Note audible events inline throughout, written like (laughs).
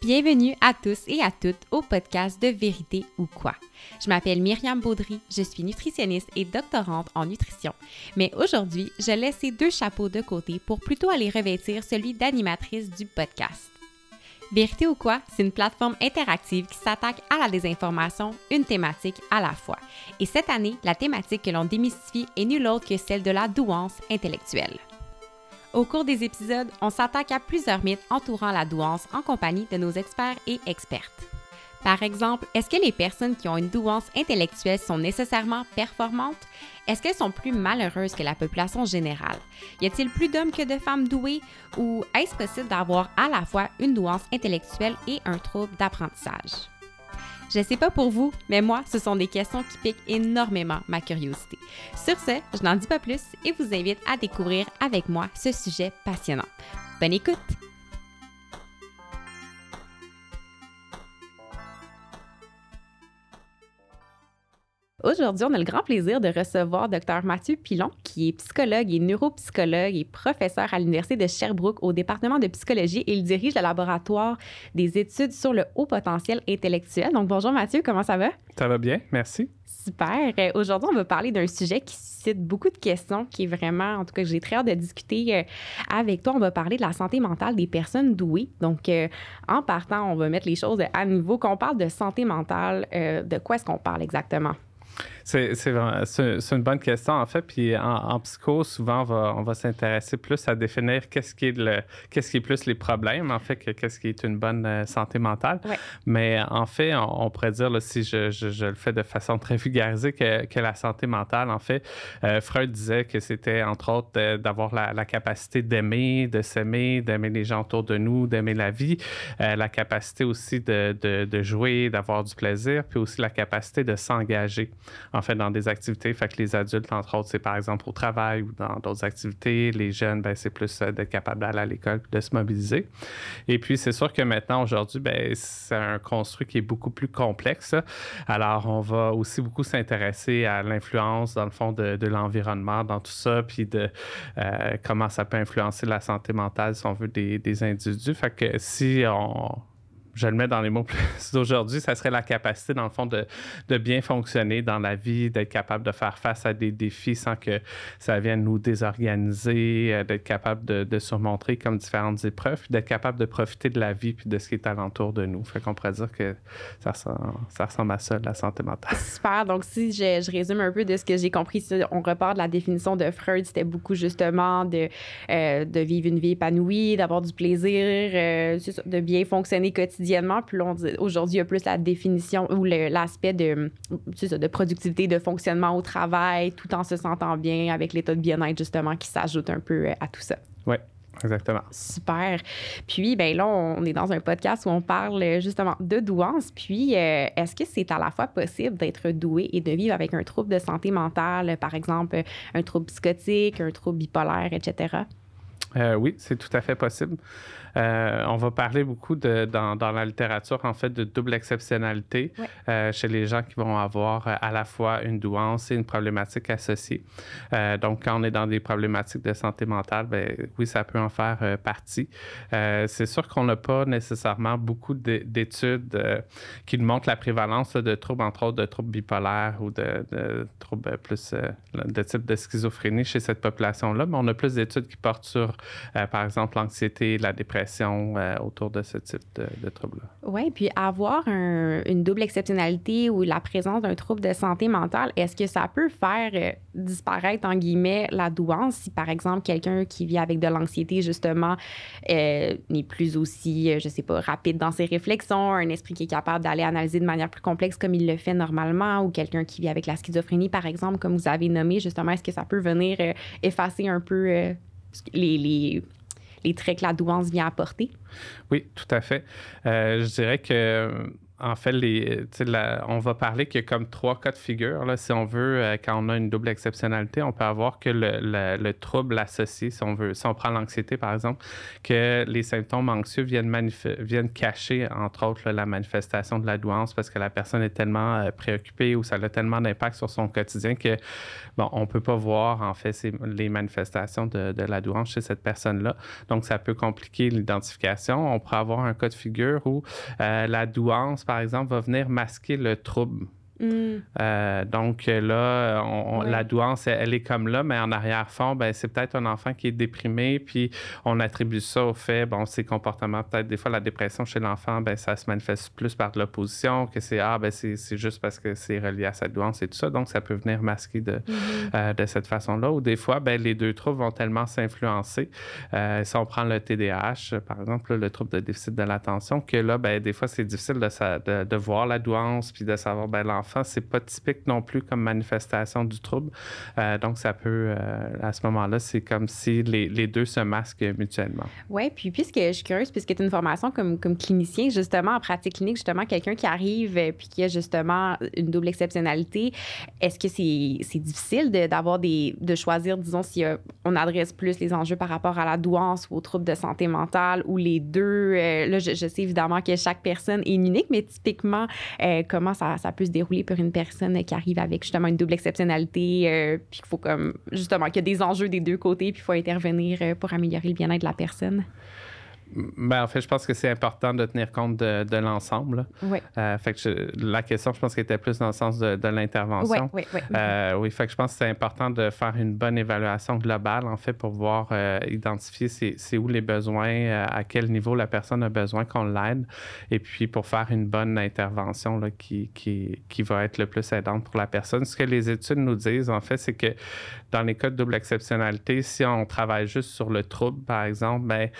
Bienvenue à tous et à toutes au podcast de Vérité ou quoi. Je m'appelle Myriam Baudry, je suis nutritionniste et doctorante en nutrition. Mais aujourd'hui, je laisse ces deux chapeaux de côté pour plutôt aller revêtir celui d'animatrice du podcast. Vérité ou quoi, c'est une plateforme interactive qui s'attaque à la désinformation, une thématique à la fois. Et cette année, la thématique que l'on démystifie est nulle autre que celle de la douance intellectuelle. Au cours des épisodes, on s'attaque à plusieurs mythes entourant la douance en compagnie de nos experts et expertes. Par exemple, est-ce que les personnes qui ont une douance intellectuelle sont nécessairement performantes? Est-ce qu'elles sont plus malheureuses que la population générale? Y a-t-il plus d'hommes que de femmes douées? Ou est-ce possible d'avoir à la fois une douance intellectuelle et un trouble d'apprentissage? Je sais pas pour vous, mais moi, ce sont des questions qui piquent énormément ma curiosité. Sur ce, je n'en dis pas plus et vous invite à découvrir avec moi ce sujet passionnant. Bonne écoute! Aujourd'hui, on a le grand plaisir de recevoir Dr Mathieu Pilon, qui est psychologue et neuropsychologue et professeur à l'Université de Sherbrooke au département de psychologie il dirige le laboratoire des études sur le haut potentiel intellectuel. Donc, bonjour Mathieu, comment ça va? Ça va bien, merci. Super. Euh, aujourd'hui, on va parler d'un sujet qui suscite beaucoup de questions, qui est vraiment, en tout cas, j'ai très hâte de discuter euh, avec toi. On va parler de la santé mentale des personnes douées. Donc, euh, en partant, on va mettre les choses à niveau. Quand on parle de santé mentale, de quoi est-ce qu'on parle exactement? C'est, c'est, une bonne question, en fait. Puis en, psycho, souvent, on va, on va, s'intéresser plus à définir qu'est-ce qui est, le, qu'est-ce qui est plus les problèmes, en fait, que qu'est-ce qui est une bonne euh, santé mentale. Mais en fait, on, pourrait dire, là, si je, je, le fais de façon très vulgarisée, que, que la santé mentale, en fait, euh, Freud disait que c'était, entre autres, d'avoir la, la, capacité d'aimer, de s'aimer, d'aimer les gens autour de nous, d'aimer la vie, euh, la capacité aussi de, de, de jouer, d'avoir du plaisir, puis aussi la capacité de s'engager en fait, dans des activités. Fait que les adultes, entre autres, c'est par exemple au travail ou dans d'autres activités. Les jeunes, ben, c'est plus euh, d'être capable d'aller à l'école, de se mobiliser. Et puis, c'est sûr que maintenant, aujourd'hui, ben, c'est un construit qui est beaucoup plus complexe. Alors, on va aussi beaucoup s'intéresser à l'influence, dans le fond, de, l'environnement dans tout ça, puis de euh, comment ça peut influencer la santé mentale, si on veut, des, des individus. Fait que si on je le mets dans les mots plus (laughs) d'aujourd'hui, ça serait la capacité, dans le fond, de, bien fonctionner dans la vie, d'être capable de faire face à des défis sans que ça vienne nous désorganiser, euh, d'être capable de, surmonter comme différentes épreuves, d'être capable de profiter de la vie puis de ce qui est alentour de nous. Fait qu'on pourrait dire que ça ressemble, à ça, la santé mentale. Super. Donc, si je, résume un peu de ce que j'ai compris, on repart de la définition de Freud, c'était beaucoup justement de, euh, vivre une vie épanouie, d'avoir du plaisir, euh, de bien fonctionner quotidiennement puis aujourd'hui, il y a plus la définition ou l'aspect de, de productivité, de fonctionnement au travail, tout en se sentant bien avec l'état de bien-être, justement, qui s'ajoute un peu euh, à tout ça. Oui. Exactement. Super. Puis, ben là, on est dans un podcast où on parle euh, justement de douance. Puis, euh, est-ce que c'est à la fois possible d'être doué et de vivre avec un trouble de santé mentale, par exemple un trouble psychotique, un trouble bipolaire, etc.? Oui, c'est tout à fait possible. Euh, on va parler beaucoup de, dans, la littérature, en fait, de double exceptionnalité euh, chez les gens qui vont avoir euh, à la fois une douance et une problématique associée. donc, quand on est dans des problématiques de santé mentale, ben, oui, ça peut en faire partie. c'est sûr qu'on n'a pas nécessairement beaucoup d'études qui montrent la prévalence de troubles, entre autres de troubles bipolaires ou de, troubles plus de type de schizophrénie chez cette population-là, mais on a plus d'études qui portent sur, par exemple, l'anxiété, la dépression euh, autour de ce type de, de trouble-là. Oui, puis avoir une double exceptionnalité ou la présence d'un trouble de santé mentale, est-ce que ça peut faire euh, disparaître, en guillemets, la douance si, par exemple, quelqu'un qui vit avec de l'anxiété, justement, euh, n'est plus aussi, je sais pas, rapide dans ses réflexions, un esprit qui est capable d'aller analyser de manière plus complexe comme il le fait normalement, ou quelqu'un qui vit avec la schizophrénie, par exemple, comme vous avez nommé, justement, est-ce que ça peut venir effacer un peu les, les, les traits que la douance vient apporter? Oui, tout à fait. Euh, je dirais que en fait, les, on va parler qu'il y a comme trois cas de figure. Là, si on veut, euh, quand on a une double exceptionnalité, on peut avoir que le, le, trouble associé, si on veut, si on prend l'anxiété par exemple, que les symptômes anxieux viennent, viennent cacher, entre autres, la manifestation de la douance parce que la personne est tellement euh, préoccupée ou ça a tellement d'impact sur son quotidien que, bon, on peut pas voir, en fait, les manifestations de, de la douance chez cette personne-là. Donc, ça peut compliquer l'identification. On pourrait avoir un cas de figure où euh, la douance, par exemple, va venir masquer le trouble Mm. Euh, donc là, la douance, elle, est comme là, mais en arrière-fond, ben, c'est peut-être un enfant qui est déprimé, puis on attribue ça au fait, bon, ses comportements, peut-être des fois la dépression chez l'enfant, ben, ça se manifeste plus par de l'opposition, que c'est, ah, ben, c'est, juste parce que c'est relié à sa douance et tout ça, donc ça peut venir masquer de, mm-hmm. euh, de cette façon-là, ou des fois, ben, les deux troubles vont tellement s'influencer. Euh, si on prend le TDAH, par exemple, le trouble de déficit de l'attention, que là, ben, des fois, c'est difficile de, de, voir la douance, puis de savoir, ben, l'enfant c'est pas typique non plus comme manifestation du trouble. Euh, donc, ça peut, euh, à ce moment-là, c'est comme si les, les, deux se masquent mutuellement. Oui, puis puisque je suis curieuse, puisque tu as une formation comme, comme clinicien, justement, en pratique clinique, justement, quelqu'un qui arrive euh, puis qui a justement une double exceptionnalité, est-ce que c'est difficile d'avoir des, de choisir, disons, si on adresse plus les enjeux par rapport à la douance ou aux troubles de santé mentale ou les deux? là, je, sais évidemment que chaque personne est unique, mais typiquement, comment ça, ça peut se dérouler pour une personne qui arrive avec justement une double exceptionnalité, euh, puis qu'il faut comme justement qu'il y a des enjeux des deux côtés, puis il faut intervenir euh, pour améliorer le bien-être de la personne. Ben, en fait, je pense que c'est important de tenir compte de, l'ensemble. Oui. Euh, fait que la question, je pense qu'elle était plus dans le sens de, l'intervention. Oui, oui, oui. Euh, oui, fait que je pense que c'est important de faire une bonne évaluation globale, en fait, pour pouvoir euh, identifier c'est où les besoins, à quel niveau la personne a besoin qu'on l'aide, et puis pour faire une bonne intervention là, qui, qui, qui va être le plus aidante pour la personne. Ce que les études nous disent, en fait, c'est que dans les cas de double exceptionnalité, si on travaille juste sur le trouble, par exemple, ben,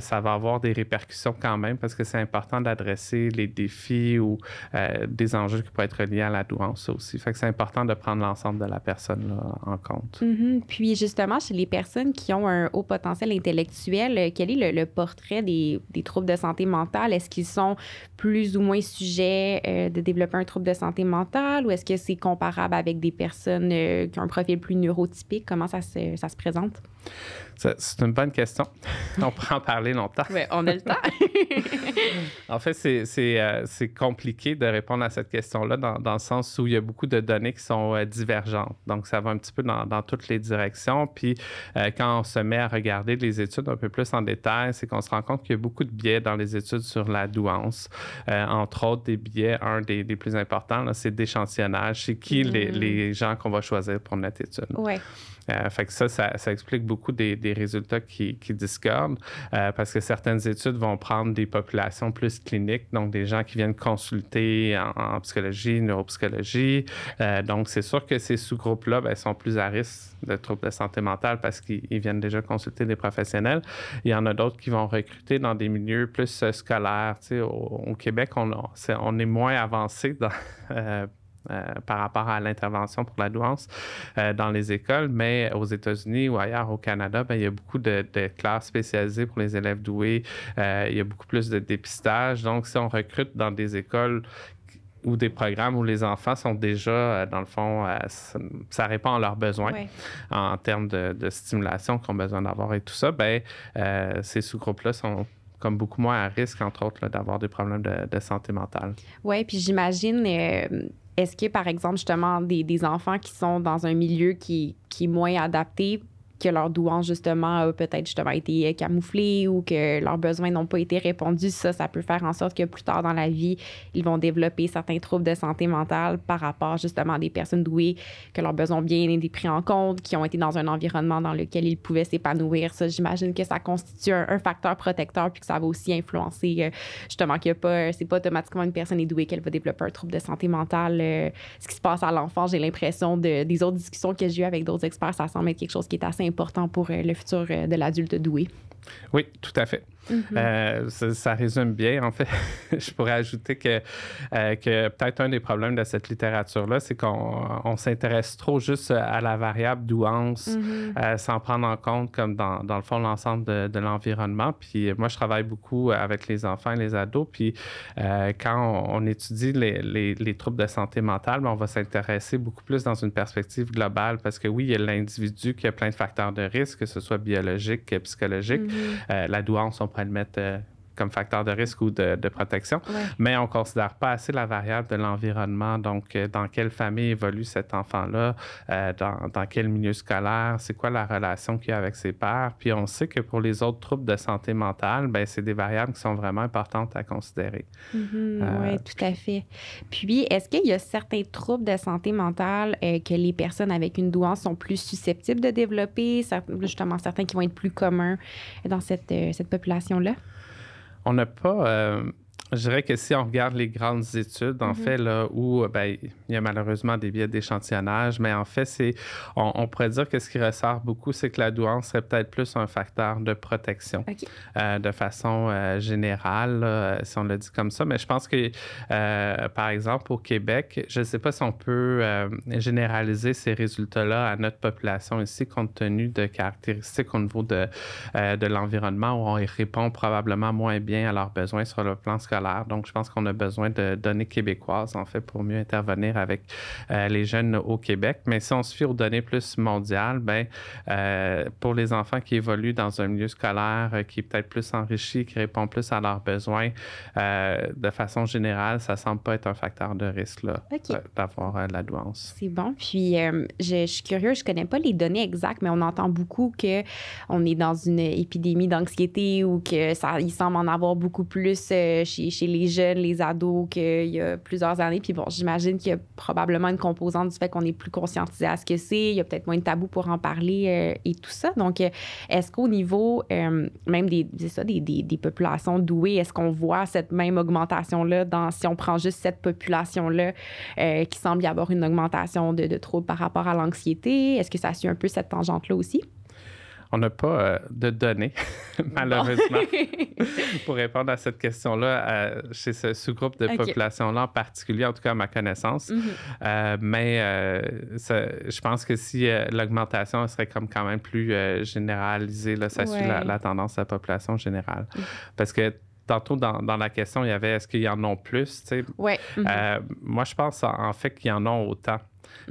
ça va avoir des répercussions quand même parce que c'est important d'adresser les défis ou euh, des enjeux qui pourraient être liés à la douance aussi. Fait que c'est important de prendre l'ensemble de la personne en compte. Mm-hmm. Puis justement, chez les personnes qui ont un haut potentiel intellectuel, euh, quel est le, portrait des, troubles de santé mentale? Est-ce qu'ils sont plus ou moins sujets euh, de développer un trouble de santé mentale ou est-ce que c'est comparable avec des personnes qui ont un profil plus neurotypique? Comment ça se présente? C'est une bonne question. (laughs) on pourrait en parler longtemps. Oui, on a le temps. (laughs) en fait, euh, c'est compliqué de répondre à cette question-là dans, dans, le sens où il y a beaucoup de données qui sont euh, divergentes. Donc, ça va un petit peu dans, dans toutes les directions. Puis, euh, quand on se met à regarder les études un peu plus en détail, c'est qu'on se rend compte qu'il y a beaucoup de biais dans les études sur la douance. entre autres, des biais, un des, des plus importants, c'est d'échantillonnage. C'est qui les, mm. les, gens qu'on va choisir pour notre étude. Oui. Fait que ça, ça, explique beaucoup des, résultats qui, discordent euh, parce que certaines études vont prendre des populations plus cliniques, donc des gens qui viennent consulter en, psychologie, neuropsychologie. Euh, donc, c'est sûr que ces sous-groupes-là ben, sont plus à risque de troubles de santé mentale parce qu'ils viennent déjà consulter des professionnels. Il y en a d'autres qui vont recruter dans des milieux plus euh, scolaires. Au, au, Québec, on, on, est moins avancé dans, euh, par rapport à l'intervention pour la douance euh, dans les écoles, mais aux États-Unis ou ailleurs au Canada, ben, il y a beaucoup de, classes spécialisées pour les élèves doués. Euh, il y a beaucoup plus de dépistage. Donc, si on recrute dans des écoles ou des programmes où les enfants sont déjà, dans le fond, ça, répond à leurs besoins en termes de, stimulation qu'ils ont besoin d'avoir et tout ça, ben, ces sous-groupes-là sont comme beaucoup moins à risque, entre autres, d'avoir des problèmes de, santé mentale. Oui, puis j'imagine, est-ce que, par exemple, justement, des, des, enfants qui sont dans un milieu qui, qui est moins adapté que leur douance, justement, a peut-être justement été camouflée ou que leurs besoins n'ont pas été répondus, ça, ça peut faire en sorte que plus tard dans la vie, ils vont développer certains troubles de santé mentale par rapport justement à des personnes douées, que leurs besoins ont bien été pris en compte, qui ont été dans un environnement dans lequel ils pouvaient s'épanouir. Ça, j'imagine que ça constitue un, facteur protecteur puis que ça va aussi influencer euh, justement que pas, c'est pas automatiquement une personne est douée qu'elle va développer un trouble de santé mentale. Euh, ce qui se passe à l'enfant, j'ai l'impression de, des autres discussions que j'ai eues avec d'autres experts, ça semble être quelque chose qui est assez important pour euh, le futur euh, de l'adulte doué. Oui, tout à fait. Mm-hmm. ça, résume bien. En fait, (laughs) je pourrais ajouter que, que peut-être un des problèmes de cette littérature-là, c'est qu'on s'intéresse trop juste à la variable douance mm-hmm. sans prendre en compte, comme dans, dans le fond, l'ensemble de, de l'environnement. Puis moi, je travaille beaucoup avec les enfants et les ados. Puis quand on, étudie les, les, les, troubles de santé mentale, ben, on va s'intéresser beaucoup plus dans une perspective globale parce que oui, il y a l'individu qui a plein de facteurs de risque, que ce soit biologique, psychologique. Mm-hmm. Euh, la douance, on pourrait le mettre euh, comme facteur de risque ou de, protection, mais on ne considère pas assez la variable de l'environnement. Donc, euh, dans quelle famille évolue cet enfant-là, euh, dans, quel milieu scolaire, c'est quoi la relation qu'il a avec ses pairs? Puis on sait que pour les autres troubles de santé mentale, ben c'est des variables qui sont vraiment importantes à considérer. Mm-hmm. oui, euh, tout à fait. Puis, est-ce qu'il y a certains troubles de santé mentale que les personnes avec une douance sont plus susceptibles de développer, justement certains qui vont être plus communs dans cette, cette population-là? On n'a pas euh, je dirais que si on regarde les grandes études, en mm-hmm. fait, là, où ben, il y a malheureusement des biais d'échantillonnage, mais en fait, c'est, on, pourrait dire que ce qui ressort beaucoup, c'est que la douance serait peut-être plus un facteur de protection euh, de façon euh, générale, si on le dit comme ça. Mais je pense que, euh, par exemple, au Québec, je ne sais pas si on peut généraliser ces résultats-là à notre population ici, compte tenu de caractéristiques au niveau de, de l'environnement où on répond probablement moins bien à leurs besoins sur le plan scolaire donc, je pense qu'on a besoin de données québécoises, en fait, pour mieux intervenir avec euh, les jeunes au Québec. Mais si on se fie aux données plus mondiales, ben, euh, pour les enfants qui évoluent dans un milieu scolaire euh, qui est peut-être plus enrichi, qui répond plus à leurs besoins, de façon générale, ça semble pas être un facteur de risque là, d'avoir la douance. C'est bon. Puis, je, suis curieux, je connais pas les données exactes, mais on entend beaucoup que on est dans une épidémie d'anxiété ou que ça, il semble en avoir beaucoup plus chez chez les jeunes, les ados qu'il y a plusieurs années. Puis bon, j'imagine qu'il y a probablement une composante du fait qu'on est plus conscientisé à ce que c'est. Il y a peut-être moins de tabous pour en parler euh, et tout ça. Donc, euh, est-ce qu'au niveau euh, même des, ça, des, des, populations douées, est-ce qu'on voit cette même augmentation-là dans, si on prend juste cette population-là qui semble y avoir une augmentation de, de troubles par rapport à l'anxiété? Est-ce que ça suit un peu cette tangente-là aussi? On n'a pas euh, de données, (laughs) malheureusement, (laughs) pour répondre à cette question-là euh, chez ce sous-groupe de population-là en particulier, en tout cas à ma connaissance. Mm-hmm. Euh, mais je pense que si l'augmentation serait comme quand même plus généralisée, là, ça suit la, tendance de la population générale. Mm. Parce que tantôt dans, la question, il y avait est-ce qu'il y en a plus? Oui. Mm-hmm. moi, je pense en fait qu'il y en a autant.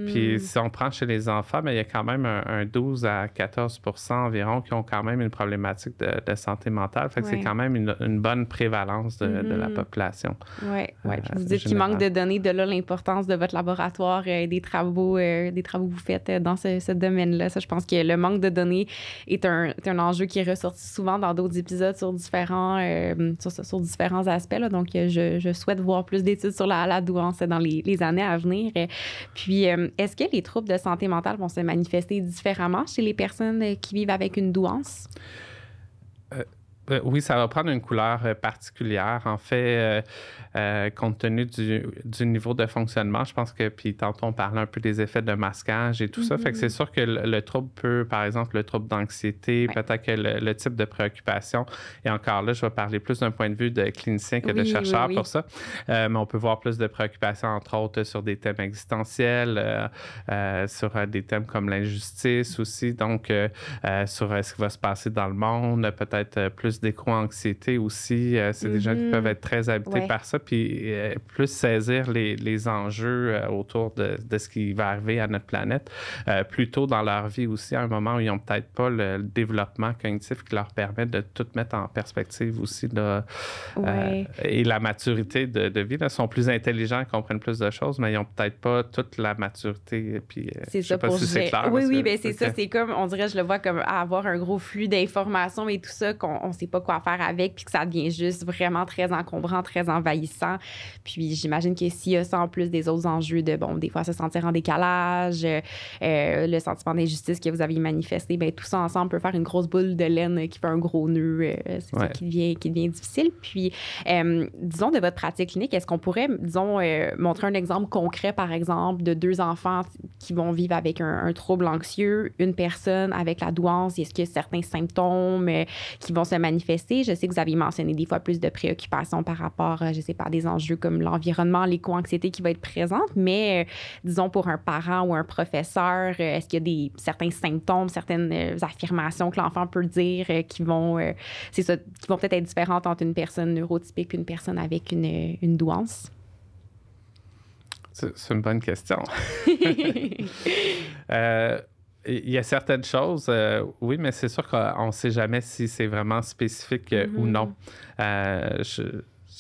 Puis mm. si on prend chez les enfants, mais il y a quand même un, 12 à 14% environ qui ont quand même une problématique de, santé mentale. Fait que c'est quand même une, bonne prévalence de, la mm-hmm. population. Oui, oui. Euh, vous dites qu'il manque de données, de là l'importance de votre laboratoire et des travaux, euh, des travaux que vous faites dans ce, domaine-là. Ça, je pense que le manque de données est un, un enjeu qui est ressorti souvent dans d'autres épisodes sur différents, euh, sur, différents aspects. Donc, je, souhaite voir plus d'études sur la, la douance dans les, les, années à venir. Puis, euh, est-ce que les troubles de santé mentale vont se manifester différemment chez les personnes euh, qui vivent avec une douance? Euh, oui, ça va prendre une couleur particulière. En fait, euh, compte tenu du, niveau de fonctionnement. Je pense que, puis tantôt, on parlait un peu des effets de masquage et tout ça. Fait que c'est mm-hmm. sûr que le, trouble peut, par exemple, le trouble d'anxiété, peut-être que le, type de préoccupation, et encore là, je vais parler plus d'un point de vue de clinicien que de chercheur pour ça, euh, mais on peut voir plus de préoccupations, entre autres, sur des thèmes existentiels, euh, sur des thèmes comme l'injustice aussi, donc sur ce qui va se passer dans le monde, peut-être plus d'éco-anxiété aussi. c'est des gens qui peuvent être très habités par ça puis euh, plus saisir les, les enjeux euh, autour de, de, ce qui va arriver à notre planète, euh, plutôt dans leur vie aussi, à un moment où ils n'ont peut-être pas le, développement cognitif qui leur permet de tout mettre en perspective aussi. Là, et la maturité de, de vie. Ils sont plus intelligents, ils comprennent plus de choses, mais ils n'ont peut-être pas toute la maturité. Puis, c'est ça pas si c'est clair. Oui, oui, ben c'est ça. C'est comme, on dirait, je le vois comme avoir un gros flux d'informations et tout ça qu'on ne sait pas quoi faire avec, puis que ça devient juste vraiment très encombrant, très envahissant puis j'imagine que s'il y a ça en plus des autres enjeux de, bon, des fois se sentir en décalage, euh, le sentiment d'injustice que vous aviez manifesté, bien, tout ça ensemble peut faire une grosse boule de laine qui fait un gros nœud. Euh, c'est ça qui devient, qui devient difficile. Puis, euh, disons, de votre pratique clinique, est-ce qu'on pourrait, disons, montrer un exemple concret, par exemple, de deux enfants qui vont vivre avec un, un trouble anxieux, une personne avec la douance, est-ce qu'il y a certains symptômes qui vont se manifester? Manifester? Je sais que vous avez mentionné des fois plus de préoccupations par rapport, je sais pas, à des enjeux comme l'environnement, l'éco-anxiété qui va être présente, mais disons pour un parent ou un professeur, est-ce qu'il y a des, certains symptômes, certaines affirmations que l'enfant peut dire qui vont, c'est ça, qui vont peut-être être différentes entre une personne neurotypique et une personne avec une, une douance? C'est une bonne question. (laughs) (laughs) euh, il y a certaines choses, euh, oui, mais c'est sûr qu'on ne sait jamais si c'est vraiment spécifique euh, ou non. Mm-hmm. Euh, je,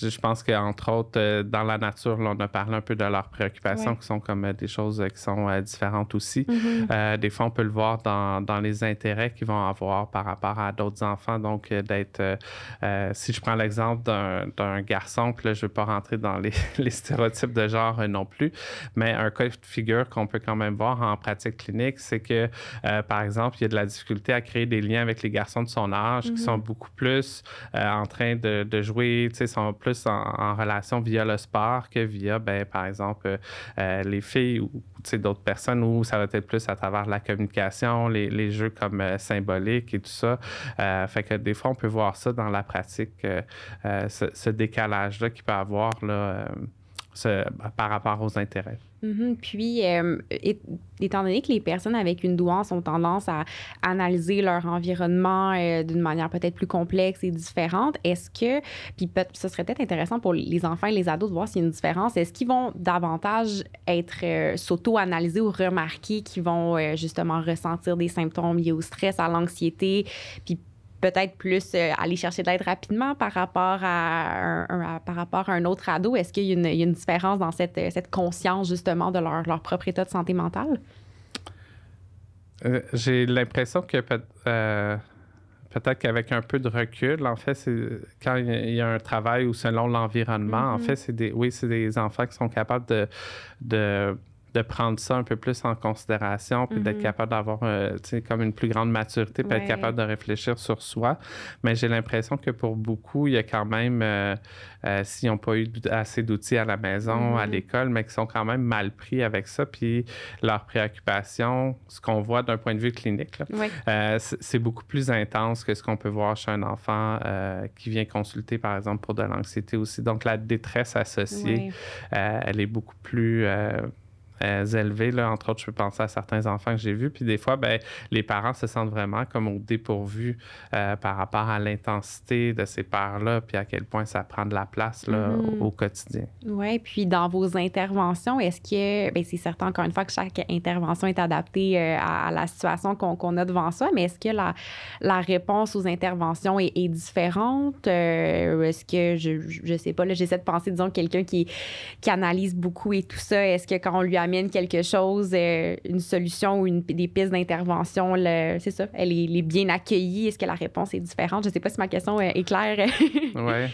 je pense qu'entre autres, euh, dans la nature, on a parlé un peu de leurs préoccupations qui sont comme euh, des choses euh, qui sont différentes aussi. Mm-hmm. des fois, on peut le voir dans, dans les intérêts qu'ils vont avoir par rapport à d'autres enfants. Donc, d'être, si je prends l'exemple d'un, garçon, que là, je ne veux pas rentrer dans les, (laughs) les stéréotypes de genre non plus, mais un cas de figure qu'on peut quand même voir en pratique clinique, c'est que, par exemple, il y a de la difficulté à créer des liens avec les garçons de son âge qui mm-hmm. sont beaucoup plus en train de, de jouer, tu sais, sont plus en, relation via le sport que via, ben, par exemple, euh, euh, les filles ou d'autres personnes où ça va être plus à travers la communication, les, jeux comme euh, symboliques et tout ça. fait que des fois, on peut voir ça dans la pratique, ce, décalage-là qu'il peut avoir là, par rapport aux intérêts. Mm-hmm. Puis, euh, étant donné que les personnes avec une douance ont tendance à analyser leur environnement euh, d'une manière peut-être plus complexe et différente, est-ce que, puis ce serait peut-être intéressant pour les enfants et les ados de voir s'il y a une différence, est-ce qu'ils vont davantage être euh, s'auto-analyser ou remarquer qu'ils vont justement ressentir des symptômes liés au stress, à l'anxiété, puis peut-être plus euh, aller chercher de l'aide rapidement par rapport à un, par rapport à un autre ado? Est-ce qu'il y, a une différence dans cette, cette conscience justement de leur, leur, propre état de santé mentale? Euh, j'ai l'impression que peut, euh, être qu'avec un peu de recul, en fait, c'est quand il y a un travail ou selon l'environnement, en mm-hmm. fait, c'est des oui, c'est des enfants qui sont capables de, de de prendre ça un peu plus en considération, puis d'être mhm. capable d'avoir euh, comme une plus grande maturité, puis être capable de réfléchir sur soi. Mais j'ai l'impression que pour beaucoup, il y a quand même, euh, euh, s'ils n'ont pas eu assez d'outils à la maison, à mhm. l'école, mais qui sont quand même mal pris avec ça, puis leurs préoccupations, ce qu'on voit d'un point de vue clinique, c'est beaucoup plus intense que ce qu'on peut voir chez un enfant qui vient consulter, par exemple, pour de l'anxiété aussi. Donc, la détresse associée, elle est beaucoup plus euh, élevés. Là. Entre autres, je peux penser à certains enfants que j'ai vus. Puis des fois, ben, les parents se sentent vraiment comme au dépourvu euh, par rapport à l'intensité de ces pères-là, puis à quel point ça prend de la place là, mm-hmm. au, quotidien. Oui, puis dans vos interventions, est-ce que, bien, c'est certain encore une fois que chaque intervention est adaptée euh, à, la situation qu'on a devant soi, mais est-ce que la, la réponse aux interventions est, différente? est-ce que, je ne sais pas, là, j'essaie de penser, disons, quelqu'un qui, qui analyse beaucoup et tout ça, est-ce que quand on lui a amène quelque chose, euh, une solution ou une, des pistes d'intervention, c'est ça, elle est, bien accueillie? Est-ce que la réponse est différente? Je ne sais pas si ma question est claire. (laughs) oui.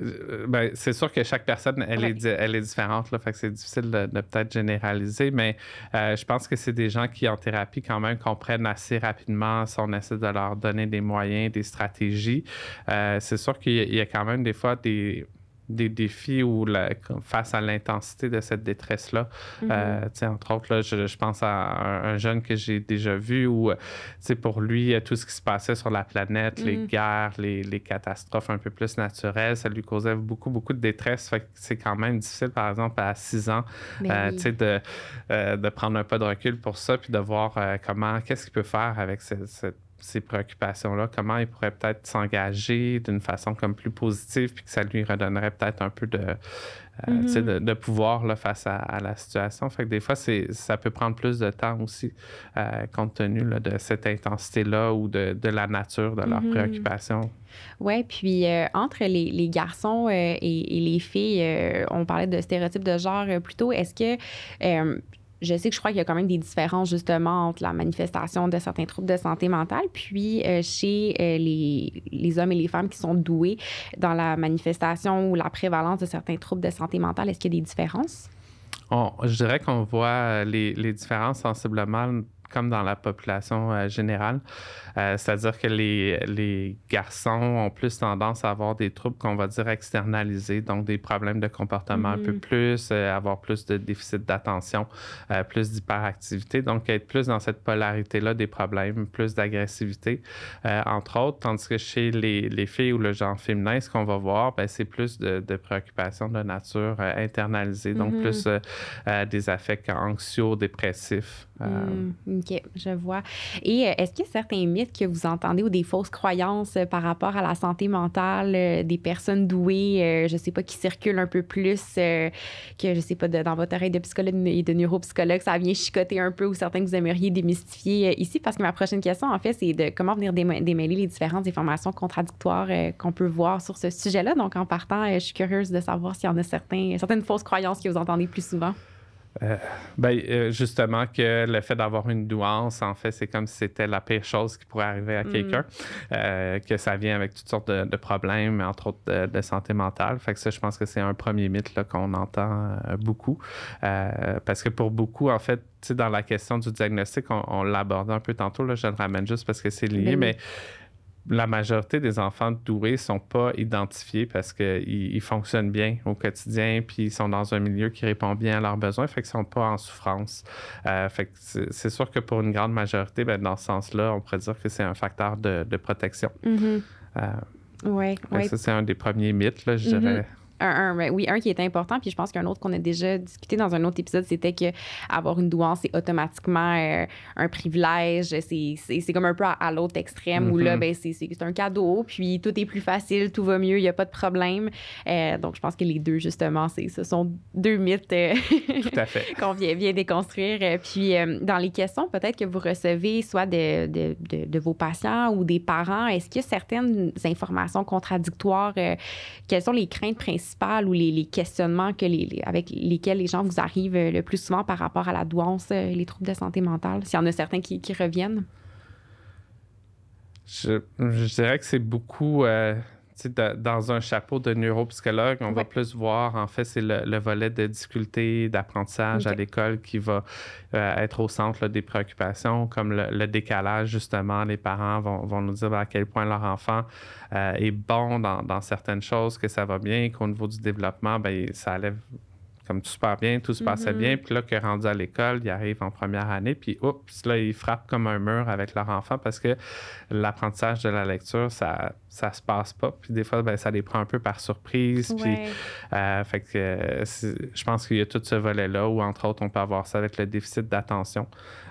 Euh, ben, c'est sûr que chaque personne, elle, est, elle est différente, là, fait que c'est difficile de, peut-être généraliser, mais euh, je pense que c'est des gens qui, en thérapie, quand même, comprennent assez rapidement si on essaie de leur donner des moyens, des stratégies. c'est sûr qu'il y, a quand même des fois des des défis ou face à l'intensité de cette détresse-là. Euh, mm-hmm. entre autres, là, je, pense à un, jeune que j'ai déjà vu où, pour lui, tout ce qui se passait sur la planète, les mm-hmm. guerres, les, les, catastrophes un peu plus naturelles, ça lui causait beaucoup, beaucoup de détresse. c'est quand même difficile, par exemple, à 6 ans, euh, de, euh, de prendre un pas de recul pour ça, puis de voir comment, qu'est-ce qu'il peut faire avec cette ces préoccupations-là, comment il pourrait peut-être s'engager d'une façon comme plus positive, puis que ça lui redonnerait peut-être un peu de, euh, mm-hmm. de, pouvoir là, face à, la situation. Fait que des fois, ça peut prendre plus de temps aussi, euh, compte tenu de cette intensité-là ou de, la nature de leurs mm-hmm. préoccupations. Oui, puis euh, entre les, garçons et, et, les filles, on parlait de stéréotypes de genre plutôt. Est-ce que je sais que je crois qu'il y a quand même des différences justement entre la manifestation de certains troubles de santé mentale, puis euh, chez euh, les, les, hommes et les femmes qui sont doués dans la manifestation ou la prévalence de certains troubles de santé mentale. Est-ce qu'il y a des différences? je dirais qu'on voit les, les, différences sensiblement comme dans la population générale. C'est-à-dire que les, les garçons ont plus tendance à avoir des troubles qu'on va dire externalisés, donc des problèmes de comportement un peu mm-hmm. plus, avoir plus de déficit d'attention, plus d'hyperactivité, donc être plus dans cette polarité-là des problèmes, plus d'agressivité, entre autres, tandis que chez les, les, filles ou le genre féminin, ce qu'on va voir, ben, c'est plus de, de, préoccupations de nature internalisée, donc mm-hmm. plus des affects anxieux, dépressifs. Mm, OK, je vois. Et est-ce qu'il y a certains mythes que vous entendez ou des fausses croyances par rapport à la santé mentale des personnes douées, je sais pas, qui circulent un peu plus que, je sais pas, dans votre oreille de psychologue et de neuropsychologue, ça vient chicoter un peu ou certains que vous aimeriez démystifier ici? Parce que ma prochaine question, en fait, c'est de comment venir démêler les différentes informations contradictoires qu'on peut voir sur ce sujet-là. Donc, en partant, je suis curieuse de savoir s'il y en a certains, certaines fausses croyances que vous entendez plus souvent. Euh, ben, euh, justement, que le fait d'avoir une douance, en fait, c'est comme si c'était la pire chose qui pourrait arriver à mm. quelqu'un, euh, que ça vient avec toutes sortes de, problèmes, entre autres de, santé mentale. Fait que ça, je pense que c'est un premier mythe qu'on entend beaucoup. parce que pour beaucoup, en fait, dans la question du diagnostic, on, l'aborde un peu tantôt, là, je le ramène juste parce que c'est lié, ben mais la majorité des enfants doués ne sont pas identifiés parce qu'ils fonctionnent bien au quotidien, puis ils sont dans un milieu qui répond bien à leurs besoins, fait qu'ils ne sont pas en souffrance. Euh, fait c'est sûr que pour une grande majorité, ben, dans ce sens-là, on pourrait dire que c'est un facteur de, protection. Mm-hmm. Euh, ça, c'est un des premiers mythes, là, je mm-hmm. dirais. Un, ben oui, un qui est important, puis je pense qu'un autre qu'on a déjà discuté dans un autre épisode, c'était que avoir une douance, c'est automatiquement euh, un privilège. C'est comme un peu à, l'autre extrême où là, mm-hmm. ben, c'est un cadeau, puis tout est plus facile, tout va mieux, il n'y a pas de problème. Euh, donc, je pense que les deux, justement, ce sont deux mythes euh, (laughs) qu'on vient, vient, déconstruire. Puis, dans les questions, peut-être que vous recevez soit de, de, de, vos patients ou des parents, est-ce qu'il y a certaines informations contradictoires? quelles sont les craintes principales? Ou les, questionnements que les, avec lesquels les gens vous arrivent euh, le plus souvent par rapport à la douance euh, les troubles de santé mentale, s'il y en a certains qui, reviennent? Je, dirais que c'est beaucoup euh, dans un chapeau de neuropsychologue, on va plus voir, en fait, c'est le, volet de difficulté d'apprentissage à l'école qui va euh, être au centre des préoccupations, comme le, décalage, justement. Les parents vont, nous dire à quel point leur enfant euh, est bon dans, certaines choses, que ça va bien, qu'au niveau du développement, ben, ça allait comme tout super bien, tout se passait mm-hmm. bien. Puis là, qu'il est rendu à l'école, il arrive en première année, puis oups, là, il frappe comme un mur avec leur enfant parce que l'apprentissage de la lecture, ça, ça se passe pas. Puis des fois, ben, ça les prend un peu par surprise. Puis, euh, fait que je pense qu'il y a tout ce volet-là où, entre autres, on peut avoir ça avec le déficit d'attention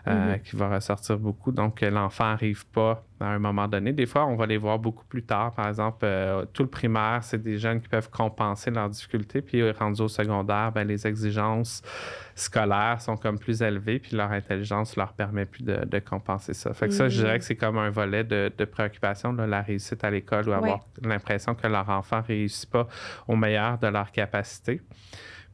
euh, mm-hmm. qui va ressortir beaucoup. Donc, l'enfant n'arrive pas à un moment donné. Des fois, on va les voir beaucoup plus tard. Par exemple, euh, tout le primaire, c'est des jeunes qui peuvent compenser leurs difficultés. Puis, rendus au secondaire, ben, les exigences scolaires sont comme plus élevées, puis leur intelligence leur permet plus de, compenser ça. Fait que ça, je dirais que c'est comme un volet de, préoccupation, la réussite à l'école ou avoir l'impression que leur enfant ne réussit pas au meilleur de leur capacité.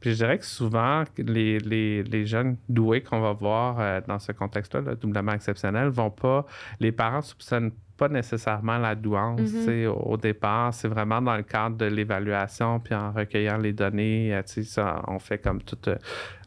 Puis je dirais que souvent, les, les, les jeunes doués qu'on va voir euh, dans ce contexte-là, doublement exceptionnel, vont pas. Les parents soupçonnent pas nécessairement la douance mm-hmm. au, départ. C'est vraiment dans le cadre de l'évaluation, puis en recueillant les données, euh, ça, on fait comme toute euh,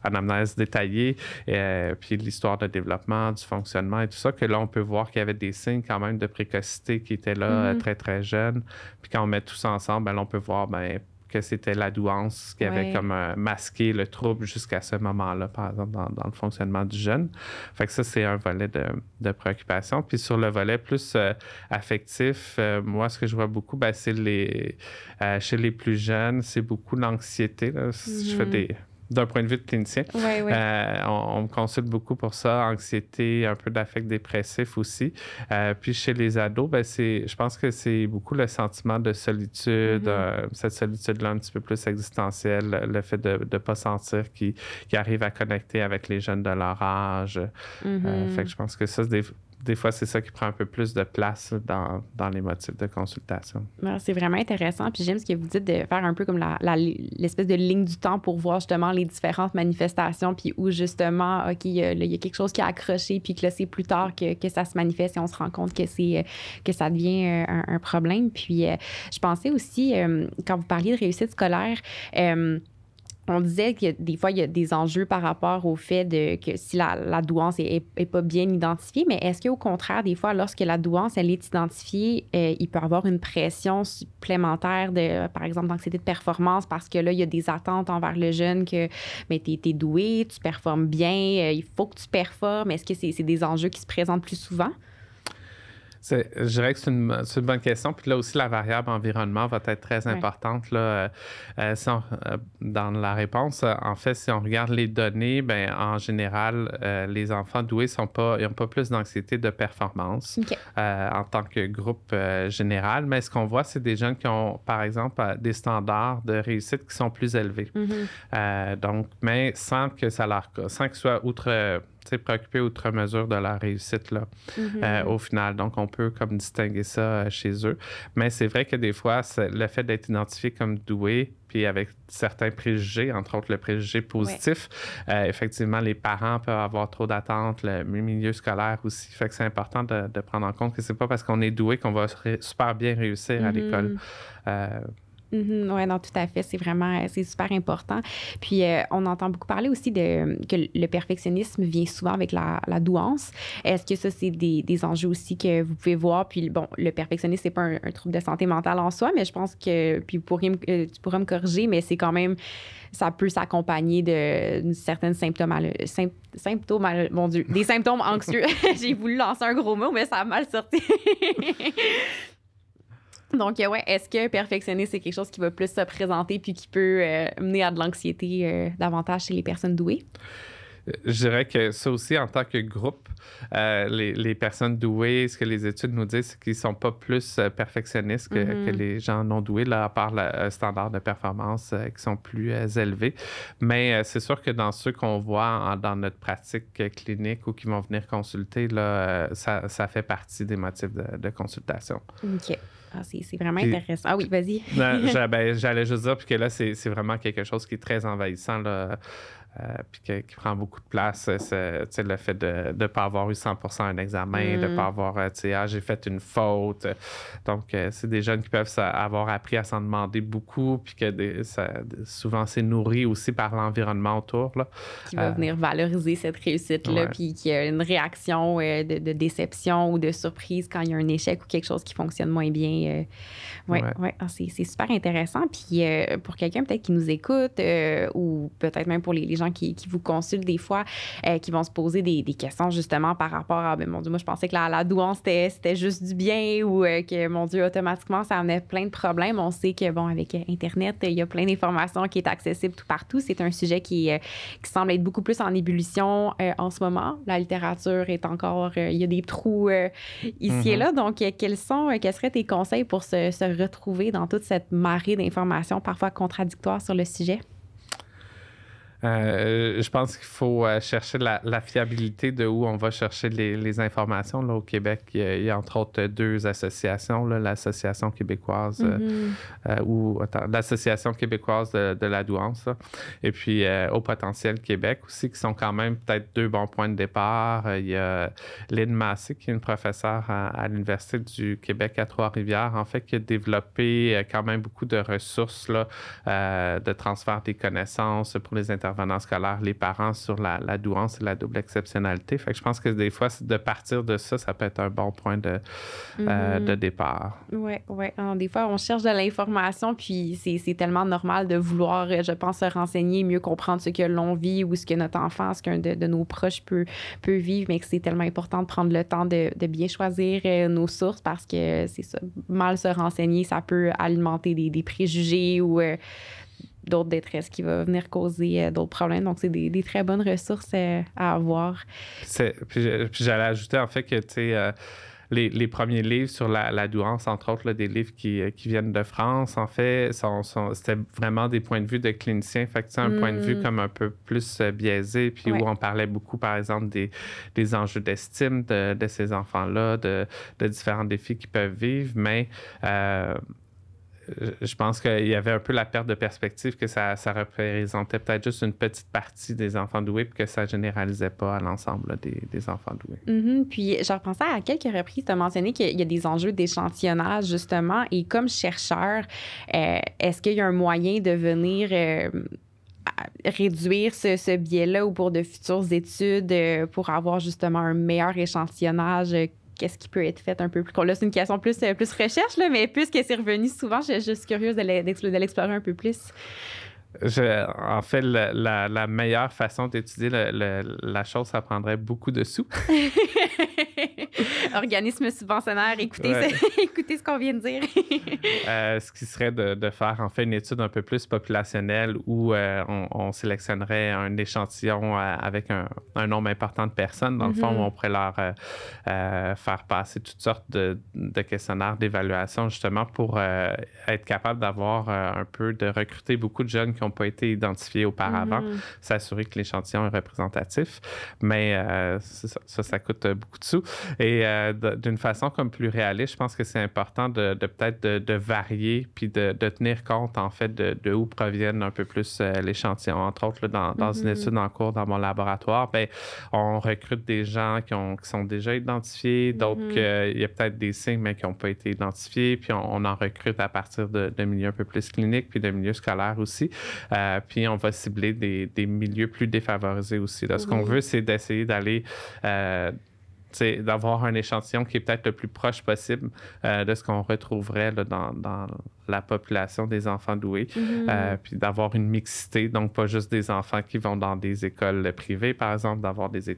anamnèse détaillée, puis l'histoire de développement, du fonctionnement et tout ça, que là, on peut voir qu'il y avait des signes quand même de précocité qui étaient là mm-hmm. très, très jeunes. Puis quand on met tout ça ensemble, ben, on peut voir ben, que c'était la douance qui avait comme euh, masqué le trouble jusqu'à ce moment-là, par exemple, dans, le fonctionnement du jeune. Fait que ça, c'est un volet de, préoccupation. Puis sur le volet plus euh, affectif, euh, moi, ce que je vois beaucoup, ben, c'est les chez les plus jeunes, c'est beaucoup l'anxiété. Si je fais mm-hmm. des d'un point de vue de clinicien. Euh, on, me consulte beaucoup pour ça, anxiété, un peu d'affect dépressif aussi. Euh, puis chez les ados, ben c'est, je pense que c'est beaucoup le sentiment de solitude, mm-hmm. euh, cette solitude-là un petit peu plus existentielle, le fait de ne pas sentir qu'ils arrivent à connecter avec les jeunes de leur âge. Mm-hmm. fait que je pense que ça, c'est des des fois, c'est ça qui prend un peu plus de place dans, dans les motifs de consultation. C'est vraiment intéressant. Puis j'aime ce que vous dites de faire un peu comme l'espèce de ligne du temps pour voir justement les différentes manifestations, puis où justement, OK, il y a quelque chose qui a accroché, puis que là, c'est plus tard que, que, ça se manifeste et on se rend compte que, c'est, que ça devient euh, un, problème. Puis euh, je pensais aussi, euh, quand vous parliez de réussite scolaire, on disait que des fois, il y a des enjeux par rapport au fait de, que si la, douance est, pas bien identifiée, mais est-ce qu'au contraire, des fois, lorsque la douance, est identifiée, euh, il peut avoir une pression supplémentaire de, par exemple, d'anxiété de performance parce que là, il y a des attentes envers le jeune que, mais tu es, doué, tu performes bien, euh, il faut que tu performes. Est-ce que c'est des enjeux qui se présentent plus souvent? Je dirais que c'est une, une, bonne question. Puis là aussi, la variable environnement va être très importante là, euh, euh, euh, dans la réponse. En fait, si on regarde les données, ben, en général, les enfants doués n'ont pas, pas plus d'anxiété de performance en tant que groupe général. Mais ce qu'on voit, c'est des jeunes qui ont, par exemple, des standards de réussite qui sont plus élevés. Mm-hmm. donc, mais sans que ça leur, sans que ce soit outre préoccupés outre mesure de la réussite là, mm-hmm. euh, au final. Donc, on peut comme distinguer ça euh, chez eux. Mais c'est vrai que des fois, le fait d'être identifié comme doué, puis avec certains préjugés, entre autres le préjugé positif, euh, effectivement, les parents peuvent avoir trop d'attentes, le milieu scolaire aussi. Fait que c'est important de, prendre en compte que c'est pas parce qu'on est doué qu'on va super bien réussir à l'école. Mm-hmm. oui, non, tout à fait. C'est vraiment, c'est super important. Puis, euh, on entend beaucoup parler aussi de que le perfectionnisme vient souvent avec la, douance. Est-ce que ça, c'est des, enjeux aussi que vous pouvez voir? Puis, bon, le perfectionnisme, c'est pas un, trouble de santé mentale en soi, mais je pense que, puis vous pourriez euh, tu pourrais me corriger, mais c'est quand même, ça peut s'accompagner d'une certaine symptôme, symptômes, mon Dieu, des symptômes anxieux. (laughs) J'ai voulu lancer un gros mot, mais ça a mal sorti. (laughs) (laughs) Donc, euh, ouais, est-ce que perfectionner, c'est quelque chose qui va plus se présenter puis qui peut euh, mener à de l'anxiété euh, davantage chez les personnes douées? Je dirais que ça aussi, en tant que groupe, les, personnes douées, ce que les études nous disent, c'est qu'ils ne sont pas plus perfectionnistes que, mm-hmm. les gens non doués, là, à part le standard de performance qui sont plus élevés. Mais c'est sûr que dans ceux qu'on voit dans notre pratique clinique ou qui vont venir consulter, là, ça, ça, fait partie des motifs de, de consultation. OK. Ah, c'est vraiment intéressant. Ah oui, vas-y. (laughs) Ben, j'allais juste dire, que là, c'est vraiment quelque chose qui est très envahissant. Là. Euh, puis qui, prend beaucoup de place, c'est le fait de ne pas avoir eu 100 un examen, de ne pas mm. avoir, euh, tu sais, ah, j'ai fait une faute. Donc, euh, c'est des jeunes qui peuvent avoir appris à s'en demander beaucoup, puis que souvent c'est nourri aussi par l'environnement autour. Là. Qui va venir valoriser cette réussite-là, puis qui a une réaction de, déception ou de surprise quand il y a un échec ou quelque chose qui fonctionne moins bien. oui, ouais. ouais. Ah, c'est super intéressant. Puis pour quelqu'un peut-être qui nous écoute, ou peut-être même pour les, les qui, vous consultent des fois, euh, qui vont se poser des, questions justement par rapport à, ben, mon Dieu, moi, je pensais que la, la douance, c'était juste du bien ou euh, que, mon Dieu, automatiquement, ça amenait plein de problèmes. On sait que, bon, avec Internet, il y a plein d'informations qui est accessible tout partout. C'est un sujet qui, euh, qui semble être beaucoup plus en ébullition en ce moment. La littérature est encore, il y a des trous ici et mm-hmm. là. Donc, quels sont, quels seraient tes conseils pour se, se retrouver dans toute cette marée d'informations parfois contradictoires sur le sujet? Euh, je pense qu'il faut euh, chercher la, fiabilité de où on va chercher les, informations. Là, au Québec, il y, a, entre autres deux associations, l'Association québécoise euh, mm-hmm. ou l'Association québécoise de, la douance et puis Au Potentiel Québec aussi, qui sont quand même peut-être deux bons points de départ. Il y a Lynn Massé, qui est une professeure à, l'Université du Québec à Trois-Rivières, en fait, qui a développé quand même beaucoup de ressources là, de transfert des connaissances pour les intervenants intervenants scolaires, les parents sur la, douance et la double exceptionnalité. Fait que je pense que des fois, de partir de ça, ça peut être un bon point de, euh, de départ. Oui, oui. Des fois, on cherche de l'information, puis c'est tellement normal de vouloir, euh, je pense, se renseigner, mieux comprendre ce que l'on vit ou ce que notre enfant, ce qu'un de, nos proches peut, peut vivre, mais que c'est tellement important de prendre le temps de, de bien choisir euh, nos sources parce que c'est ça, mal se renseigner, ça peut alimenter des, des préjugés ou d'autres détresses qui vont venir causer euh, d'autres problèmes. Donc, c'est des, très bonnes ressources euh, à avoir. Puis, j'allais ajouter en fait que, tu sais, euh, les, premiers livres sur la, douance, entre autres, des livres qui, viennent de France, en fait, sont, c'était vraiment des points de vue de cliniciens. Fait que c'est un point de vue mm. comme un peu plus biaisé, puis où on parlait beaucoup, par exemple, des, des enjeux d'estime de, de, ces enfants-là, de, de, différents défis qu'ils peuvent vivre. Mais je pense qu'il y avait un peu la perte de perspective que ça, représentait peut-être juste une petite partie des enfants doués puis que ça généralisait pas à l'ensemble des, enfants doués. Mm-hmm. Puis, je repensais à quelques reprises, tu as mentionné qu'il y a des enjeux d'échantillonnage, justement. Et comme chercheur, euh, est-ce qu'il y a un moyen de venir. Euh, réduire ce, biais-là ou pour de futures études, euh, pour avoir justement un meilleur échantillonnage? Qu'est-ce qui peut être fait un peu plus? Là, c'est une question plus, plus recherche, là, mais puisque c'est revenu souvent, je, je suis curieuse de l'explorer un peu plus en fait, la, meilleure façon d'étudier la chose, ça prendrait beaucoup de sous. (laughs) (laughs) Organisme subventionnaire, écoutez, (laughs) écoutez ce qu'on vient de dire. (laughs) Euh, ce qui serait de, faire en fait une étude un peu plus populationnelle où euh, on, sélectionnerait un échantillon euh, avec un, nombre important de personnes. Dans le fond, mm-hmm. on pourrait leur faire passer toutes sortes de, questionnaires d'évaluation justement pour être capable d'avoir un peu de recruter beaucoup de jeunes qui n'ont pas été identifiés auparavant, mm-hmm. s'assurer que l'échantillon est représentatif. Mais ça, ça, coûte beaucoup de sous. Et euh, d'une façon comme plus réaliste, je pense que c'est important de, peut-être de, varier puis de, tenir compte en fait de, où proviennent un peu plus euh, l'échantillon. Entre autres, dans, une mm-hmm. étude en cours dans mon laboratoire, ben, on recrute des gens qui, ont, qui sont déjà identifiés, d'autres mm-hmm. il y a peut-être des signes mais qui n'ont pas été identifiés, puis on, en recrute à partir de, milieux un peu plus cliniques puis de milieux scolaires aussi. Euh, puis on va cibler des, milieux plus défavorisés aussi. Ce qu'on veut, c'est d'essayer d'aller d'avoir un échantillon qui est peut-être le plus proche possible euh, de ce qu'on retrouverait dans, la population des enfants doués, mm-hmm. euh, puis d'avoir une mixité, donc pas juste des enfants qui vont dans des écoles privées, par exemple, d'avoir des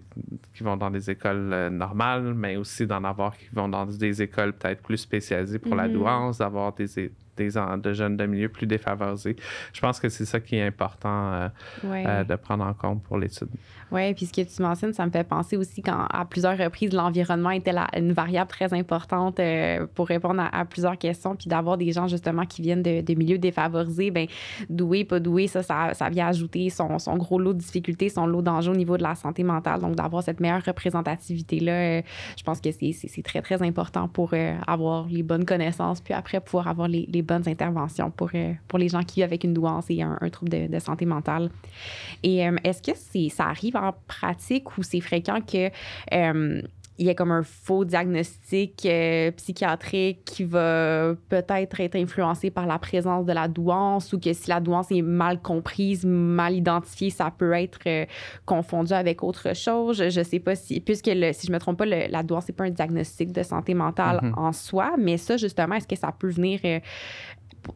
qui vont dans des écoles euh, normales, mais aussi d'en avoir qui vont dans des écoles peut-être plus spécialisées pour la mm-hmm. douance, d'avoir des, des de jeunes de milieux plus défavorisés. Je pense que c'est ça qui est important de prendre en compte pour l'étude. Oui, puis ce que tu mentionnes, ça me fait penser aussi qu'à plusieurs reprises, l'environnement était une variable très importante euh, pour répondre à, plusieurs questions, puis d'avoir des gens justement qui viennent de, milieux défavorisés, ben doués, pas doués, ça, ça, vient ajouter son, son, gros lot de difficultés, son lot d'enjeux au niveau de la santé mentale. Donc, d'avoir cette meilleure représentativité-là, euh, je pense que c'est très, très important pour euh, avoir les bonnes connaissances, puis après pouvoir avoir les, les bonnes interventions pour, pour les gens qui vivent avec une douance et un, trouble de, santé mentale. Et est-ce que ça arrive en pratique où c'est fréquent que euh, il y a comme un faux diagnostic euh, psychiatrique qui va peut-être être influencé par la présence de la douance ou que si la douance est mal comprise, mal identifiée, ça peut être euh, confondu avec autre chose. Je ne sais pas si, puisque si je me trompe pas, la douance n'est pas un diagnostic de santé mentale mm-hmm. en soi, mais ça, justement, est-ce que ça peut venir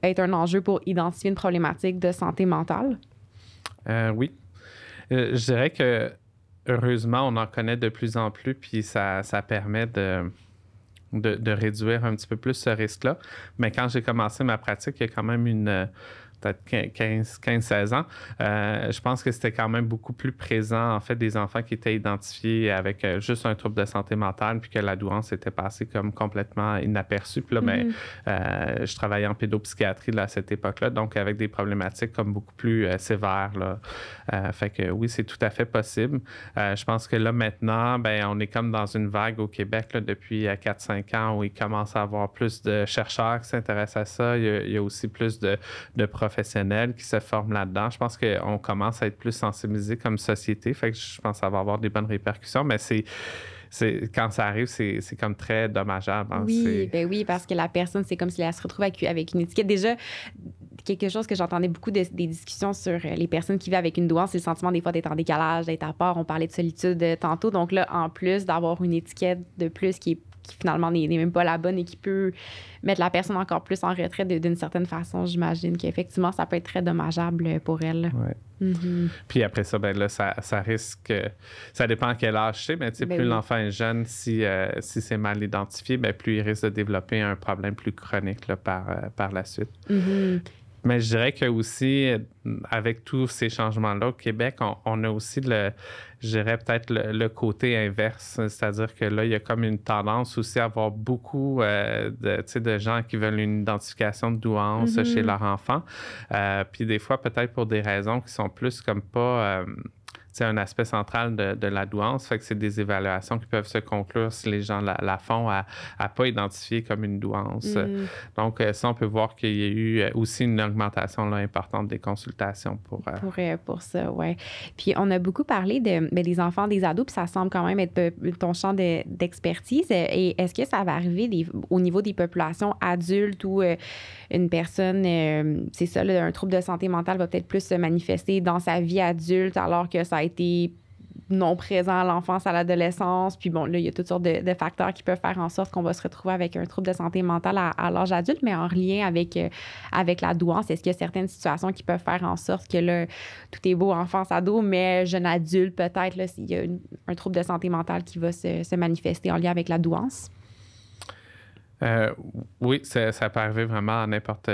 être un enjeu pour identifier une problématique de santé mentale? oui, euh, je dirais que heureusement, on en connaît de plus en plus, puis ça, ça permet de, de, réduire un petit peu plus ce risque-là. Mais quand j'ai commencé ma pratique, il y a quand même une peut-être 15-16 ans, euh, je pense que c'était quand même beaucoup plus présent, en fait, des enfants qui étaient identifiés avec euh, juste un trouble de santé mentale, puis que la douance était passée comme complètement inaperçue. Puis là, ben, euh, je travaillais en pédopsychiatrie à cette époque-là, donc avec des problématiques comme beaucoup plus sévères. Là. fait que oui, c'est tout à fait possible. je pense que là, maintenant, ben, on est comme dans une vague au Québec là, depuis 4-5 ans où il commence à avoir plus de chercheurs qui s'intéressent à ça. Il y a, aussi plus de, de professionnels qui se forment là-dedans. Je pense qu'on commence à être plus sensibilisé comme société. Fait que je pense que ça va avoir des bonnes répercussions, mais c'est quand ça arrive, c'est comme très dommageable. Hein. Oui, ben oui, parce que la personne, c'est comme si elle se retrouve avec, une étiquette. Déjà, quelque chose que j'entendais beaucoup des discussions sur les personnes qui vivent avec une douance, c'est le sentiment des fois d'être en décalage, d'être à part. On parlait de solitude euh, tantôt. Donc là, en plus d'avoir une étiquette de plus qui est qui finalement n'est même pas la bonne et qui peut mettre la personne encore plus en retrait d'une certaine façon, j'imagine qu'effectivement, ça peut être très dommageable pour elle. Mm-hmm. Puis après ça, ben là, ça, risque. Ça dépend à quel âge c'est, mais ben plus l'enfant est jeune, si, euh, si c'est mal identifié, ben plus il risque de développer un problème plus chronique là, par, euh, par la suite. Mm-hmm. Mais je dirais que aussi, avec tous ces changements-là au Québec, on, a aussi le, je dirais peut-être le, côté inverse. C'est-à-dire que là, il y a comme une tendance aussi à avoir beaucoup euh, de, de gens qui veulent une identification de douance chez mm-hmm. leur enfant. Euh, puis des fois, peut-être pour des raisons qui sont plus comme pas. Euh, un aspect central de, de, la douance. Fait que c'est des évaluations qui peuvent se conclure si les gens la, font à, à pas identifier comme une douance. Mm. Donc, ça, on peut voir qu'il y a eu aussi une augmentation là, importante des consultations pour... Pour, pour ça, oui. Puis, on a beaucoup parlé de, ben, des enfants, des ados, puis ça semble quand même être ton champ d'expertise. Et est-ce que ça va arriver au niveau des populations adultes où une personne, c'est ça, un trouble de santé mentale va peut-être plus se manifester dans sa vie adulte alors que ça a été non présent à l'enfance, à l'adolescence. Puis bon, là, il y a toutes sortes de, facteurs qui peuvent faire en sorte qu'on va se retrouver avec un trouble de santé mentale à, l'âge adulte, mais en lien avec, euh, avec la douance. Est-ce qu'il y a certaines situations qui peuvent faire en sorte que là, tout est beau enfance, ado, mais jeune adulte, peut-être, là, s'il y a un trouble de santé mentale qui va se, manifester en lien avec la douance? Euh, oui, ça, ça, peut arriver vraiment à n'importe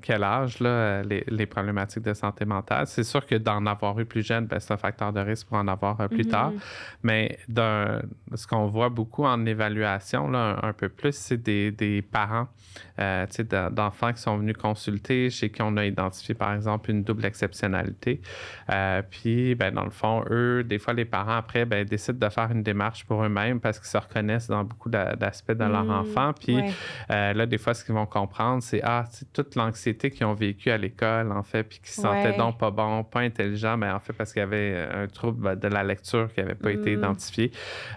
quel âge là, les, problématiques de santé mentale. C'est sûr que d'en avoir eu plus jeune, ben, c'est un facteur de risque pour en avoir euh, plus mm-hmm. tard. Mais ce qu'on voit beaucoup en évaluation, là, un, peu plus, c'est des, des, parents euh, d'enfants qui sont venus consulter, chez qui on a identifié, par exemple, une double exceptionnalité. Euh, puis, ben, dans le fond, eux, des fois, les parents, après, ben, décident de faire une démarche pour eux-mêmes parce qu'ils se reconnaissent dans beaucoup d'aspects de leur mm. enfant. Puis, là, des fois, ce qu'ils vont comprendre, c'est, ah, toute l'anxiété qui ont vécu à l'école, en fait, puis qui se sentaient donc pas bons, pas intelligents, mais en fait, parce qu'il y avait un trouble de la lecture qui n'avait pas été mm. identifié.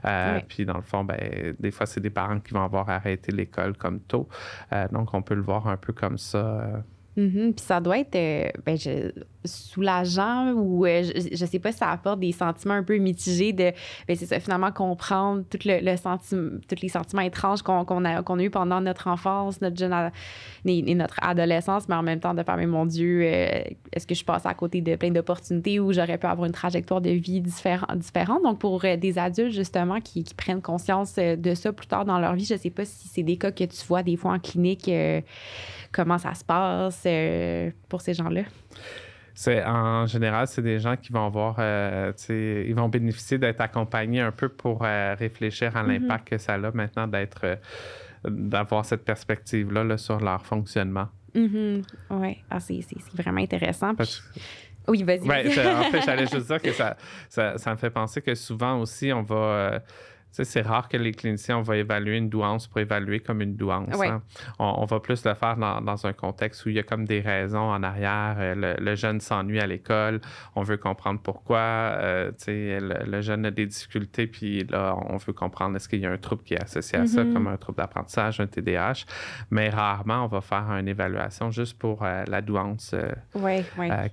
Euh, puis, dans le fond, ben, des fois, c'est des parents qui vont avoir arrêté l'école comme tôt. Euh, donc, on peut le voir un peu comme ça. Euh. Mm-hmm. Puis ça doit être, ben, je, soulageant ou euh, je, ne sais pas si ça apporte des sentiments un peu mitigés de ben c'est ça finalement comprendre tout le, sentiment tous les sentiments étranges qu'on a qu'on a eu pendant notre enfance notre jeune et, notre adolescence mais en même temps de faire mais mon dieu euh, est-ce que je passe à côté de plein d'opportunités où j'aurais pu avoir une trajectoire de vie différente différente? Donc pour euh, des adultes justement qui, qui, prennent conscience de ça plus tard dans leur vie je sais pas si c'est des cas que tu vois des fois en clinique comment ça se passe pour ces gens-là? C'est en général, c'est des gens qui vont avoir, euh, ils vont bénéficier d'être accompagnés un peu pour euh, réfléchir à mm-hmm. l'impact que ça a maintenant d'être, euh, d'avoir cette perspective-là là, sur leur fonctionnement. Mm-hmm. Oui, ah, c'est, vraiment intéressant. Oui, vas-y. en fait, j'allais (laughs) juste dire que ça, ça, ça, me fait penser que souvent aussi, on va c'est rare que les cliniciens, vont évaluer une douance pour évaluer comme une douance. Hein. On, va plus le faire dans, un contexte où il y a comme des raisons en arrière. Euh, le, jeune s'ennuie à l'école, on veut comprendre pourquoi. Euh, le, le, jeune a des difficultés, puis là, on veut comprendre est-ce qu'il y a un trouble qui est associé à ça, mm-hmm. comme un trouble d'apprentissage, un TDAH. Mais rarement, on va faire une évaluation juste pour euh, la douance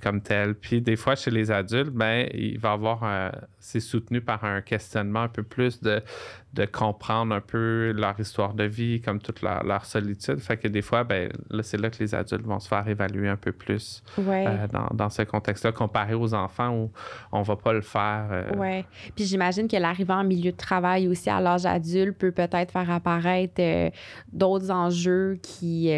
comme telle. Puis des fois, chez les adultes, ben, il va avoir, c'est soutenu par un questionnement un peu plus de de comprendre un peu leur histoire de vie, comme toute leur, solitude. Fait que des fois, ben, là, c'est là que les adultes vont se faire évaluer un peu plus euh, dans, ce contexte-là, comparé aux enfants où on va pas le faire. Euh. Oui. Puis j'imagine que l'arrivée en milieu de travail aussi à l'âge adulte peut peut-être faire apparaître euh, d'autres enjeux qui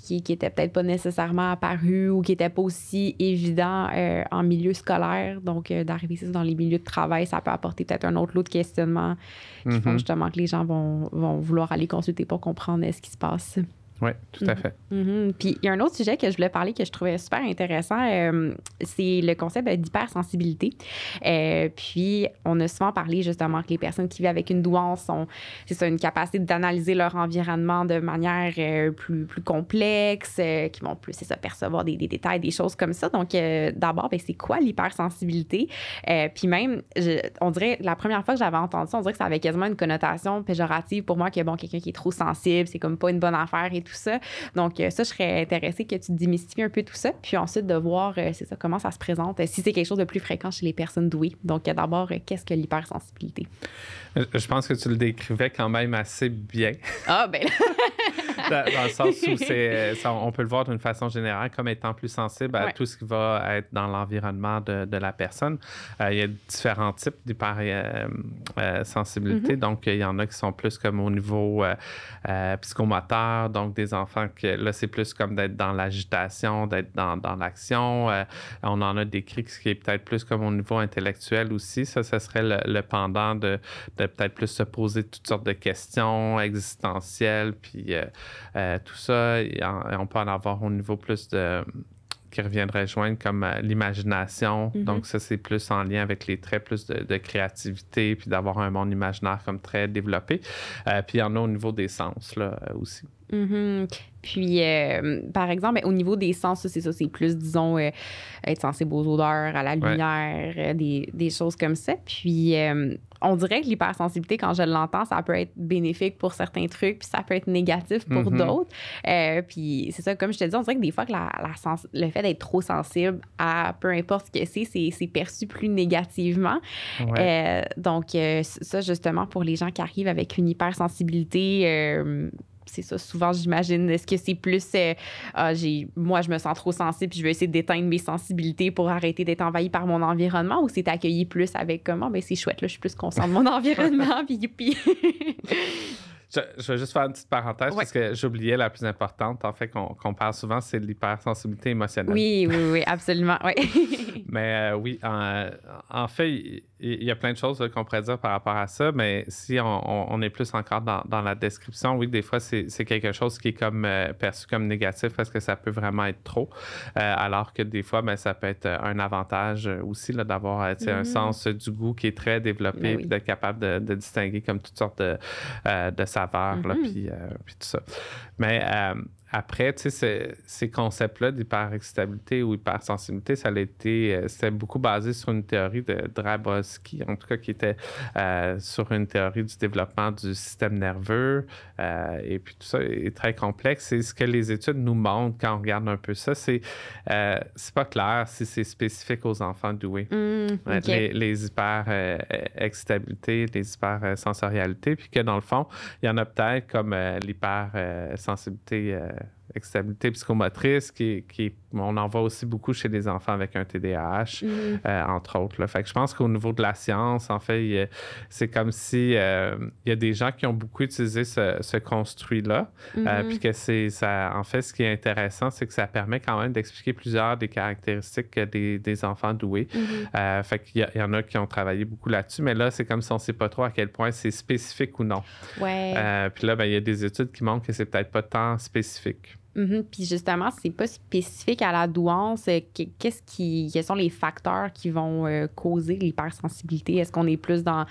qui, qui était peut-être pas nécessairement apparu ou qui n'était pas aussi évident euh, en milieu scolaire. Donc, euh, d'arriver dans les milieux de travail, ça peut apporter peut-être un autre lot de questionnements qui font mm-hmm. justement que les gens vont, vont vouloir aller consulter pour comprendre ce qui se passe. Oui, tout à mhm. fait. Mhm. Puis il y a un autre sujet que je voulais parler que je trouvais super intéressant, euh, c'est le concept d'hypersensibilité. Euh, puis on a souvent parlé justement que les personnes qui vivent avec une douance ont, ça, une capacité d'analyser leur environnement de manière euh, plus, plus complexe, qui vont plus, ça, percevoir des, des, détails, des choses comme ça. Donc d'abord, ben, c'est quoi l'hypersensibilité? puis même, on dirait, la première fois que j'avais entendu ça, on dirait que ça avait quasiment une connotation péjorative pour moi que, bon, quelqu'un qui est trop sensible, c'est comme pas une bonne affaire et tout ça. Donc, euh, ça, je serais intéressée que tu démystifies un peu tout ça, puis ensuite de voir, euh, c'est ça, comment ça se présente, si c'est quelque chose de plus fréquent chez les personnes douées. Donc, d'abord, euh, qu'est-ce que l'hypersensibilité? Je pense que tu le décrivais quand même assez bien. Ah, ben (laughs) (laughs) dans, le sens où c'est, on peut le voir d'une façon générale comme étant plus sensible à tout ce qui va être dans l'environnement de, de la personne. il y a différents types d'hypersensibilité. Mm-hmm. Donc, il y en a qui sont plus comme au niveau psychomoteur, donc des enfants que là, c'est plus comme d'être dans l'agitation, d'être dans, dans l'action. Euh, on en a décrit ce qui est peut-être plus comme au niveau intellectuel aussi. Ça, ce serait le, pendant de, de peut-être plus se poser toutes sortes de questions existentielles, puis euh, euh, tout ça. on peut en avoir au niveau plus de qui reviendrait joindre comme l'imagination. Mhm. Donc, ça, c'est plus en lien avec les traits, plus de, de créativité, puis d'avoir un monde imaginaire comme très développé. Euh, puis il y en a au niveau des sens, là, aussi. Mhm. Puis, euh, par exemple, au niveau des sens, c'est ça, c'est plus, disons, euh, être sensible aux odeurs, à la lumière, euh, des, des choses comme ça. Puis, euh, on dirait que l'hypersensibilité, quand je l'entends, ça peut être bénéfique pour certains trucs, puis ça peut être négatif pour Mhm. d'autres. Puis, c'est ça, comme je te dis, on dirait que des fois, que la, la sens- le fait d'être trop sensible à peu importe ce que c'est, c'est, perçu plus négativement. Ouais. Donc, ça, justement, pour les gens qui arrivent avec une hypersensibilité, c'est ça, souvent, j'imagine. Est-ce que c'est plus, euh, ah, j'ai, moi, je me sens trop sensible, puis je vais essayer d'éteindre mes sensibilités pour arrêter d'être envahi par mon environnement, ou c'est accueilli plus avec comment, ben c'est chouette, là, je suis plus consciente de mon (laughs) environnement, puis youpi. Je, je vais juste faire une petite parenthèse Ouais. parce que j'oubliais la plus importante, en fait, qu'on qu'on parle souvent, c'est l'hypersensibilité émotionnelle. oui, oui, oui, absolument. (laughs) Mais euh, oui, en, en fait, il y, a plein de choses qu'on pourrait dire par rapport à ça, mais si on, on- est plus encore dans, dans la description, oui, des fois, c'est c'est quelque chose qui est comme euh, perçu comme négatif parce que ça peut vraiment être trop, Euh, alors que des fois, ben, ça peut être un avantage aussi là, d'avoir un Mhm. sens du goût qui est très développé, Ben oui. puis d'être capable de, de distinguer comme toutes sortes de, de saveurs, là, Mhm. puis, euh, puis tout ça. Mais euh, après, tu sais, ces- concepts-là d'hyperexcitabilité ou hypersensibilité, ça a été, euh, c'était beaucoup basé sur une théorie de Drabowski, en tout cas, qui était euh, sur une théorie du développement du système nerveux. euh, et puis tout ça est très complexe. Et ce que les études nous montrent quand on regarde un peu ça, c'est euh, c'est pas clair si c'est spécifique aux enfants doués. Ok. les, les hyper-excitabilités, les hyper-sensorialités, puis que dans le fond, il y en a peut-être comme l'hyper-sensibilité, excitabilité psychomotrice, qui, qui, on en voit aussi beaucoup chez les enfants avec un TDAH, Mhm. euh, entre autres. là. Fait que je pense qu'au niveau de la science, en fait, c'est comme si euh, il y a des gens qui ont beaucoup utilisé ce, ce construit-là, euh, Mhm. puis que c'est ça. En fait, ce qui est intéressant, c'est que ça permet quand même d'expliquer plusieurs des caractéristiques des, des enfants doués. Euh, fait qu'il y, a- il y en a qui ont travaillé beaucoup là-dessus, mais là, c'est comme si on ne sait pas trop à quel point c'est spécifique ou non. Ouais. Puis là, ben, il y a des études qui montrent que c'est peut-être pas tant spécifique. Mhm. Puis justement, c'est pas spécifique à la douance. euh, que- Qu'est-ce qui, quels sont les facteurs qui vont euh, causer l'hypersensibilité? Est-ce qu'on est plus dans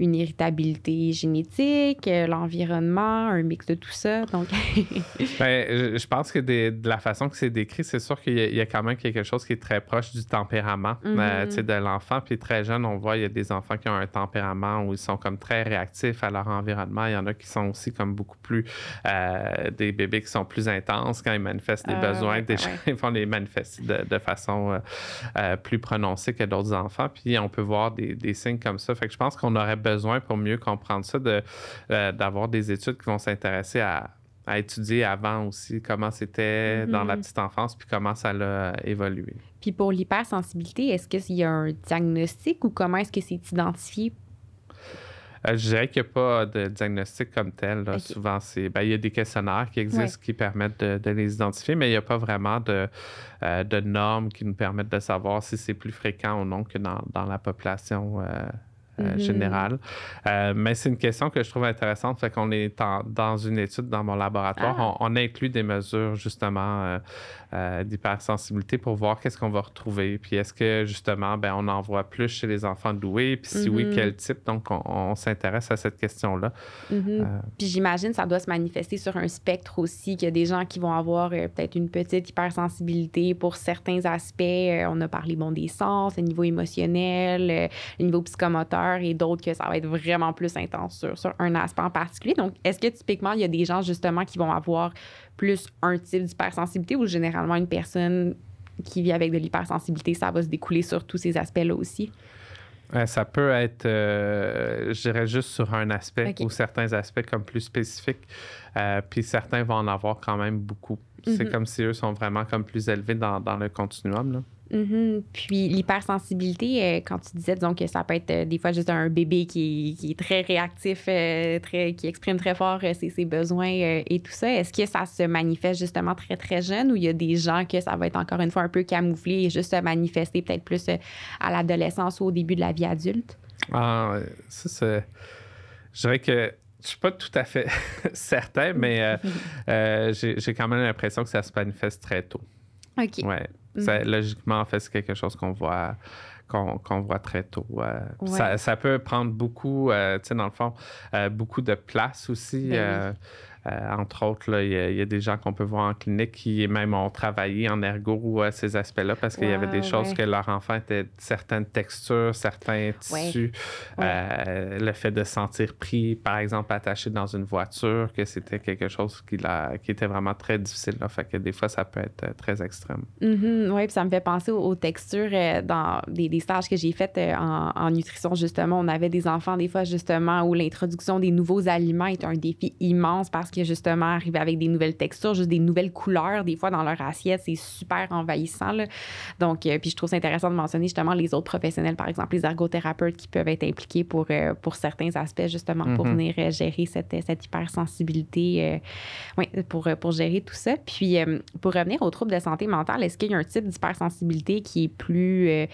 une irritabilité génétique, euh, l'environnement, un mix de tout ça? Donc, (laughs) Ben, je, pense que des- de la façon que c'est décrit, c'est sûr qu'il y, a- il y a quand même quelque chose qui est très proche du tempérament Mhm. euh, tu sais, de l'enfant. Puis très jeune, on voit, il y a des enfants qui ont un tempérament où ils sont comme très réactifs à leur environnement. Il y en a qui sont aussi comme beaucoup plus euh, des bébés qui sont plus intenses quand ils manifestent des Ah, besoins. Déjà, ouais. ils vont les manifester de, de façon euh, euh, plus prononcée que d'autres enfants. Puis on peut voir des, des signes comme ça. Fait que je pense qu'on aurait besoin, pour mieux comprendre ça, de, euh, d'avoir des études qui vont s'intéresser à à étudier avant aussi comment c'était dans la Mhm. petite enfance puis comment ça l'a évolué. puis pour l'hypersensibilité, est-ce qu'il y a un diagnostic ou comment est-ce que c'est identifié? Euh, je dirais qu'il n'y a pas de diagnostic comme tel. là. Souvent, c'est ben, il y a des questionnaires qui existent qui permettent de, de les identifier, mais il n'y a pas vraiment de, euh, de normes qui nous permettent de savoir si c'est plus fréquent ou non que dans, dans la population euh, euh, Mhm. générale. Euh, mais c'est une question que je trouve intéressante. Fait qu'on est en- dans une étude dans mon laboratoire. Ah. On, on inclut des mesures justement euh, euh, d'hypersensibilité pour voir qu'est-ce qu'on va retrouver. Puis est-ce que justement, ben, on en voit plus chez les enfants doués? Puis si oui, Mhm. quel type? Donc, on, on s'intéresse à cette question-là. Mhm. Euh, Puis j'imagine que ça doit se manifester sur un spectre aussi, qu'il y a des gens qui vont avoir peut-être une petite hypersensibilité pour certains aspects. On a parlé bon, des sens, le niveau émotionnel, le niveau psychomoteur et d'autres que ça va être vraiment plus intense sur, sur un aspect en particulier. Donc, est-ce que typiquement, il y a des gens justement qui vont avoir plus un type d'hypersensibilité ou généralement une personne qui vit avec de l'hypersensibilité, ça va se découler sur tous ces aspects-là aussi? Euh, ça peut être, euh, je dirais, juste sur un aspect ou certains aspects comme plus spécifiques. Euh, puis certains vont en avoir quand même beaucoup. C'est Mhm. comme si eux sont vraiment comme plus élevés dans, dans le continuum. Là. Mhm. Puis l'hypersensibilité, euh, quand tu disais donc que ça peut être euh, des fois juste un bébé qui, qui est très réactif, euh, très, qui exprime très fort ses, ses besoins et tout ça, est-ce que ça se manifeste justement très très jeune ou il y a des gens que ça va être encore une fois un peu camouflé et juste se manifester peut-être plus à l'adolescence ou au début de la vie adulte? Ah, ça, c'est. Je dirais que je suis pas tout à fait (laughs) certain, mais (laughs) j'ai j'ai quand même l'impression que ça se manifeste très tôt. OK. Ouais. Ça, logiquement, en fait, c'est quelque chose qu'on voit qu'on voit très tôt. Euh, ça, ça, peut prendre beaucoup, euh, tu sais, dans le fond, euh, beaucoup de place aussi. Ben euh, entre autres, il y, a des gens qu'on peut voir en clinique qui même ont travaillé en ergo ou à ces aspects-là parce qu'il y avait des choses que leur enfant était certaines textures, certains tissus. Euh, le fait de se sentir pris, par exemple, attaché dans une voiture, que c'était quelque chose qui, qui était vraiment très difficile. Là. Fait que des fois, ça peut être euh, très extrême. Mm-hmm. oui, puis ça me fait penser aux, textures dans des, stages que j'ai faits en, en, nutrition, justement. On avait des enfants, des fois, justement, où l'introduction des nouveaux aliments est un défi immense parce que justement arriver avec des nouvelles textures, juste des nouvelles couleurs, des fois dans leur assiette, c'est super envahissant. Donc, euh, puis je trouve ça intéressant de mentionner justement les autres professionnels, par exemple les ergothérapeutes qui peuvent être impliqués pour, euh, pour certains aspects, justement, pour mm-hmm. venir euh, gérer cette, cette hypersensibilité, oui, pour, pour gérer tout ça. Puis, pour revenir aux troubles de santé mentale, est-ce qu'il y a un type d'hypersensibilité qui est plus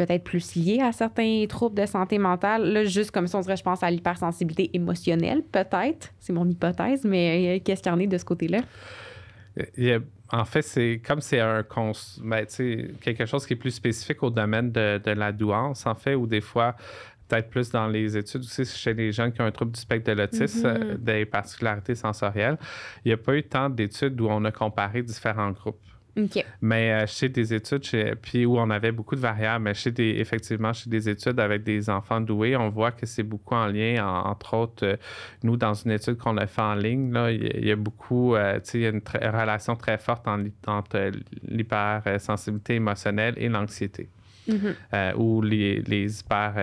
peut-être plus lié à certains troubles de santé mentale. Là, juste comme ça, on dirait, je pense à l'hypersensibilité émotionnelle, peut-être. C'est mon hypothèse, mais euh, qu'est-ce qu'il y en est de ce côté-là? en fait, c'est comme c'est un ben, quelque chose qui est plus spécifique au domaine de, la douance, en fait, ou des fois, peut-être plus dans les études aussi chez les gens qui ont un trouble du spectre de l'autisme, mm-hmm. euh, des particularités sensorielles. Il n'y a pas eu tant d'études où on a comparé différents groupes. Mais euh, chez des études, puis où on avait beaucoup de variables, mais chez des, effectivement, chez des études avec des enfants doués, on voit que c'est beaucoup en lien, entre autres, euh, nous, dans une étude qu'on a fait en ligne, là, il, y a beaucoup, euh, tu sais, il y a une relation très forte entre l'hypersensibilité émotionnelle et l'anxiété. Mm-hmm. ou les, les hyper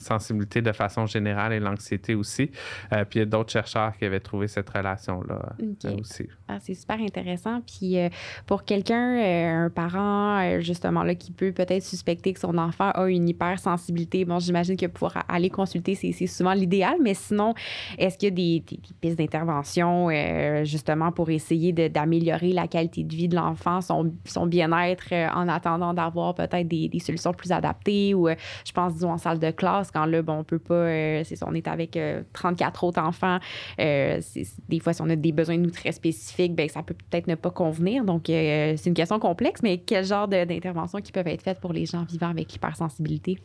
sensibilité de façon générale et l'anxiété aussi. Euh, puis il y a d'autres chercheurs qui avaient trouvé cette relation-là euh, aussi. Ah, c'est super intéressant. Puis euh, pour quelqu'un, un parent, justement, là, qui peut peut-être suspecter que son enfant a une hypersensibilité, bon, j'imagine que pouvoir aller consulter, c'est souvent l'idéal, mais sinon, est-ce qu'il y a des, des, pistes d'intervention, justement, pour essayer d'améliorer la qualité de vie de l'enfant, son, son bien-être, en attendant d'avoir peut-être des, des, solutions plus adaptées ou, je pense, disons, en salle de classe, quand là, bon, on peut pas, euh, c'est on est avec 34 euh, autres enfants. Euh, des fois, si on a des besoins de nous très spécifiques, ben, ça peut peut-être ne pas convenir. Donc, c'est une question complexe, mais quel genre d'interventions qui peuvent être faites pour les gens vivant avec l'hypersensibilité?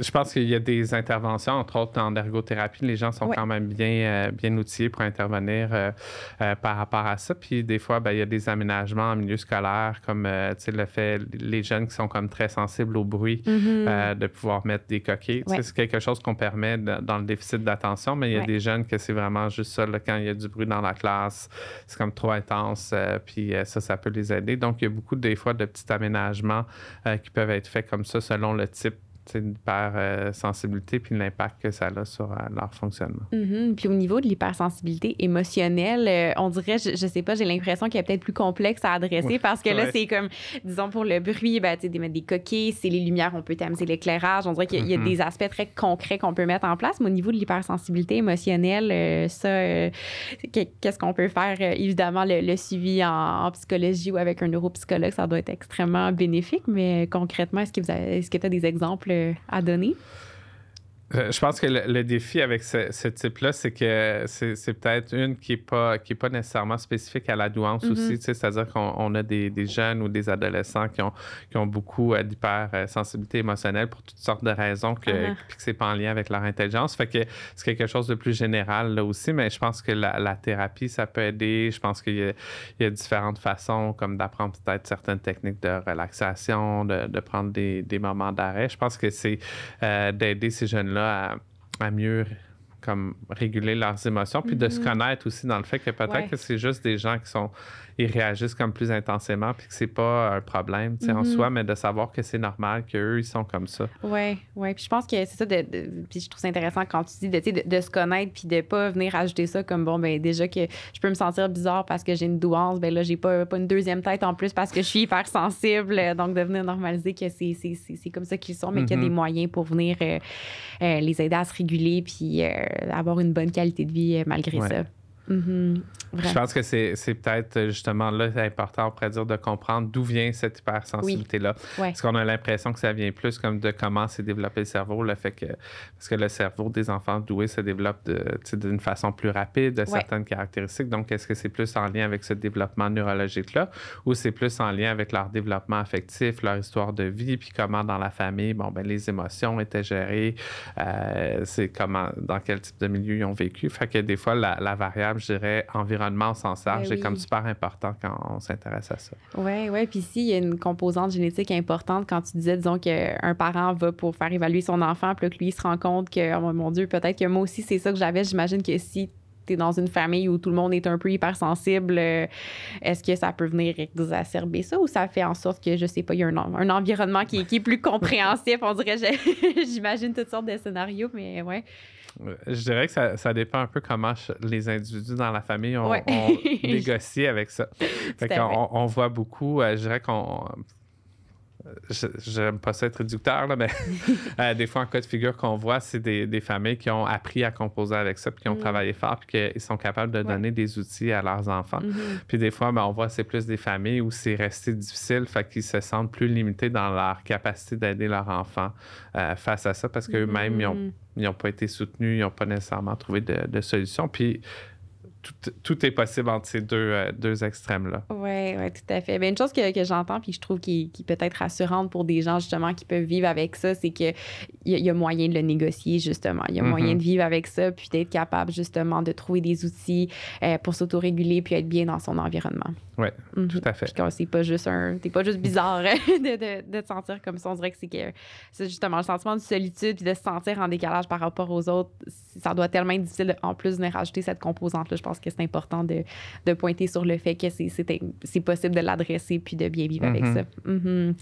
Je pense qu'il y a des interventions, entre autres en ergothérapie. Les gens sont quand même bien, euh, bien outillés pour intervenir euh, euh, par rapport à ça. Puis des fois, ben, il y a des aménagements en milieu scolaire, comme le fait, les jeunes qui sont comme très sensibles au bruit, mm-hmm. de pouvoir mettre des coquilles. C'est quelque chose qu'on permet dans le déficit d'attention, mais il y a des jeunes que c'est vraiment juste ça, quand il y a du bruit dans la classe, c'est comme trop intense, puis ça, ça peut les aider. Donc, il y a beaucoup des fois de petits aménagements qui peuvent être faits comme ça selon le type d'hypersensibilité puis l'impact que ça a sur euh, leur fonctionnement. Mm-hmm. Puis au niveau de l'hypersensibilité émotionnelle, euh, on dirait, je, je sais pas, j'ai l'impression qu'il est peut-être plus complexe à adresser parce que là, c'est comme, disons, pour le bruit, ben, tu sais, mettre des coquilles, c'est les lumières, on peut tamiser l'éclairage. On dirait qu'il y, a mm-hmm. des aspects très concrets qu'on peut mettre en place. Mais au niveau de l'hypersensibilité émotionnelle, euh, ça, qu'est-ce qu'on peut faire? évidemment, le, suivi en, psychologie ou avec un neuropsychologue, ça doit être extrêmement bénéfique. Mais concrètement, est-ce que vous est-ce que tu as des exemples à donner? Euh, je pense que le, défi avec ce, type-là, c'est que c'est peut-être une qui n'est pas, qui est pas nécessairement spécifique à la douance mm-hmm. aussi. C'est-à-dire qu'on a des, jeunes ou des adolescents qui ont, qui ont beaucoup euh, d'hypersensibilité émotionnelle pour toutes sortes de raisons, que, uh-huh. que c'est pas en lien avec leur intelligence. Fait que c'est quelque chose de plus général là aussi, mais je pense que la, thérapie, ça peut aider. Je pense qu'il y, a différentes façons, comme d'apprendre peut-être certaines techniques de relaxation, de, prendre des, moments d'arrêt. Je pense que c'est euh, d'aider ces jeunes-là à, mieux comme réguler leurs émotions, puis de se mm-hmm. connaître aussi dans le fait que peut-être que c'est juste des gens qui sont ils réagissent comme plus intensément puis que c'est pas un problème en mm-hmm. soi, mais de savoir que c'est normal qu'eux, ils sont comme ça. Oui, oui. Puis je pense que c'est ça, de, puis je trouve ça intéressant quand tu dis de, de, se connaître puis de pas venir ajouter ça comme, bon, ben déjà que je peux me sentir bizarre parce que j'ai une douance, ben là, j'ai pas, pas une deuxième tête en plus parce que je suis hyper sensible. Donc, de venir normaliser que c'est comme ça qu'ils sont, mais qu'il y a des mm-hmm. moyens pour venir euh, euh, les aider à se réguler puis euh, avoir une bonne qualité de vie malgré ça. Mhm. Je pense que c'est peut-être justement là important, on pourrait dire, de comprendre d'où vient cette hypersensibilité-là. Parce qu'on a l'impression que ça vient plus comme de comment s'est développé le cerveau, le fait que, parce que le cerveau des enfants doués se développe d'une façon plus rapide, de certaines caractéristiques. Donc, est-ce que c'est plus en lien avec ce développement neurologique-là ou c'est plus en lien avec leur développement affectif, leur histoire de vie, puis comment dans la famille, bon, ben, les émotions étaient gérées, euh, c'est comment, dans quel type de milieu ils ont vécu. Fait que des fois, la, variable, je dirais, environnement au sens large, ben est comme super important quand on s'intéresse à ça. Oui, oui. Puis ici, il y a une composante génétique importante quand tu disais, disons, qu'un parent va pour faire évaluer son enfant, puis que lui, il se rend compte que, oh mon Dieu, peut-être que moi aussi, c'est ça que j'avais. J'imagine que si tu es dans une famille où tout le monde est un peu hypersensible, euh, est-ce que ça peut venir exacerber ça ou ça fait en sorte que, je sais pas, il y a un, un environnement qui, qui, est plus compréhensif? On dirait, (laughs) j'imagine toutes sortes de scénarios, mais ouais. Je dirais que ça, ça, dépend un peu comment les individus dans la famille ont, (laughs) négocié avec ça. Fait qu'on, on voit beaucoup, euh, je dirais qu'on j'aime pas ça être réducteur, là, mais (laughs) euh, des fois, en cas de figure qu'on voit, c'est des, des, familles qui ont appris à composer avec ça, puis qui ont mm. travaillé fort, puis qui sont capables de donner des outils à leurs enfants. Mm-hmm. Puis des fois, ben, on voit c'est plus des familles où c'est resté difficile, fait qu'ils se sentent plus limités dans leur capacité d'aider leurs enfants euh, face à ça, parce qu'eux-mêmes, ils n'ont pas été soutenus, ils n'ont pas nécessairement trouvé de, de solution. Puis tout, est possible entre ces deux, euh, deux extrêmes-là. Oui, oui, tout à fait. Bien, une chose que, que j'entends, puis je trouve qui, qui, peut être rassurante pour des gens, justement, qui peuvent vivre avec ça, c'est qu'il y, y, a moyen de le négocier, justement. Il y a moyen de vivre avec ça, puis d'être capable, justement, de trouver des outils euh, pour s'autoréguler, puis être bien dans son environnement. Oui, mm-hmm. tout à fait. Puis c'est pas juste un... T'es pas juste bizarre (laughs) de, de, de, te sentir comme ça. On dirait que c'est justement le sentiment de solitude, puis de se sentir en décalage par rapport aux autres. Ça doit tellement être difficile, en plus, de rajouter cette composante-là. Je pense que c'est important de, de, pointer sur le fait que c'est possible de l'adresser puis de bien vivre avec mm-hmm. ça. Mm-hmm.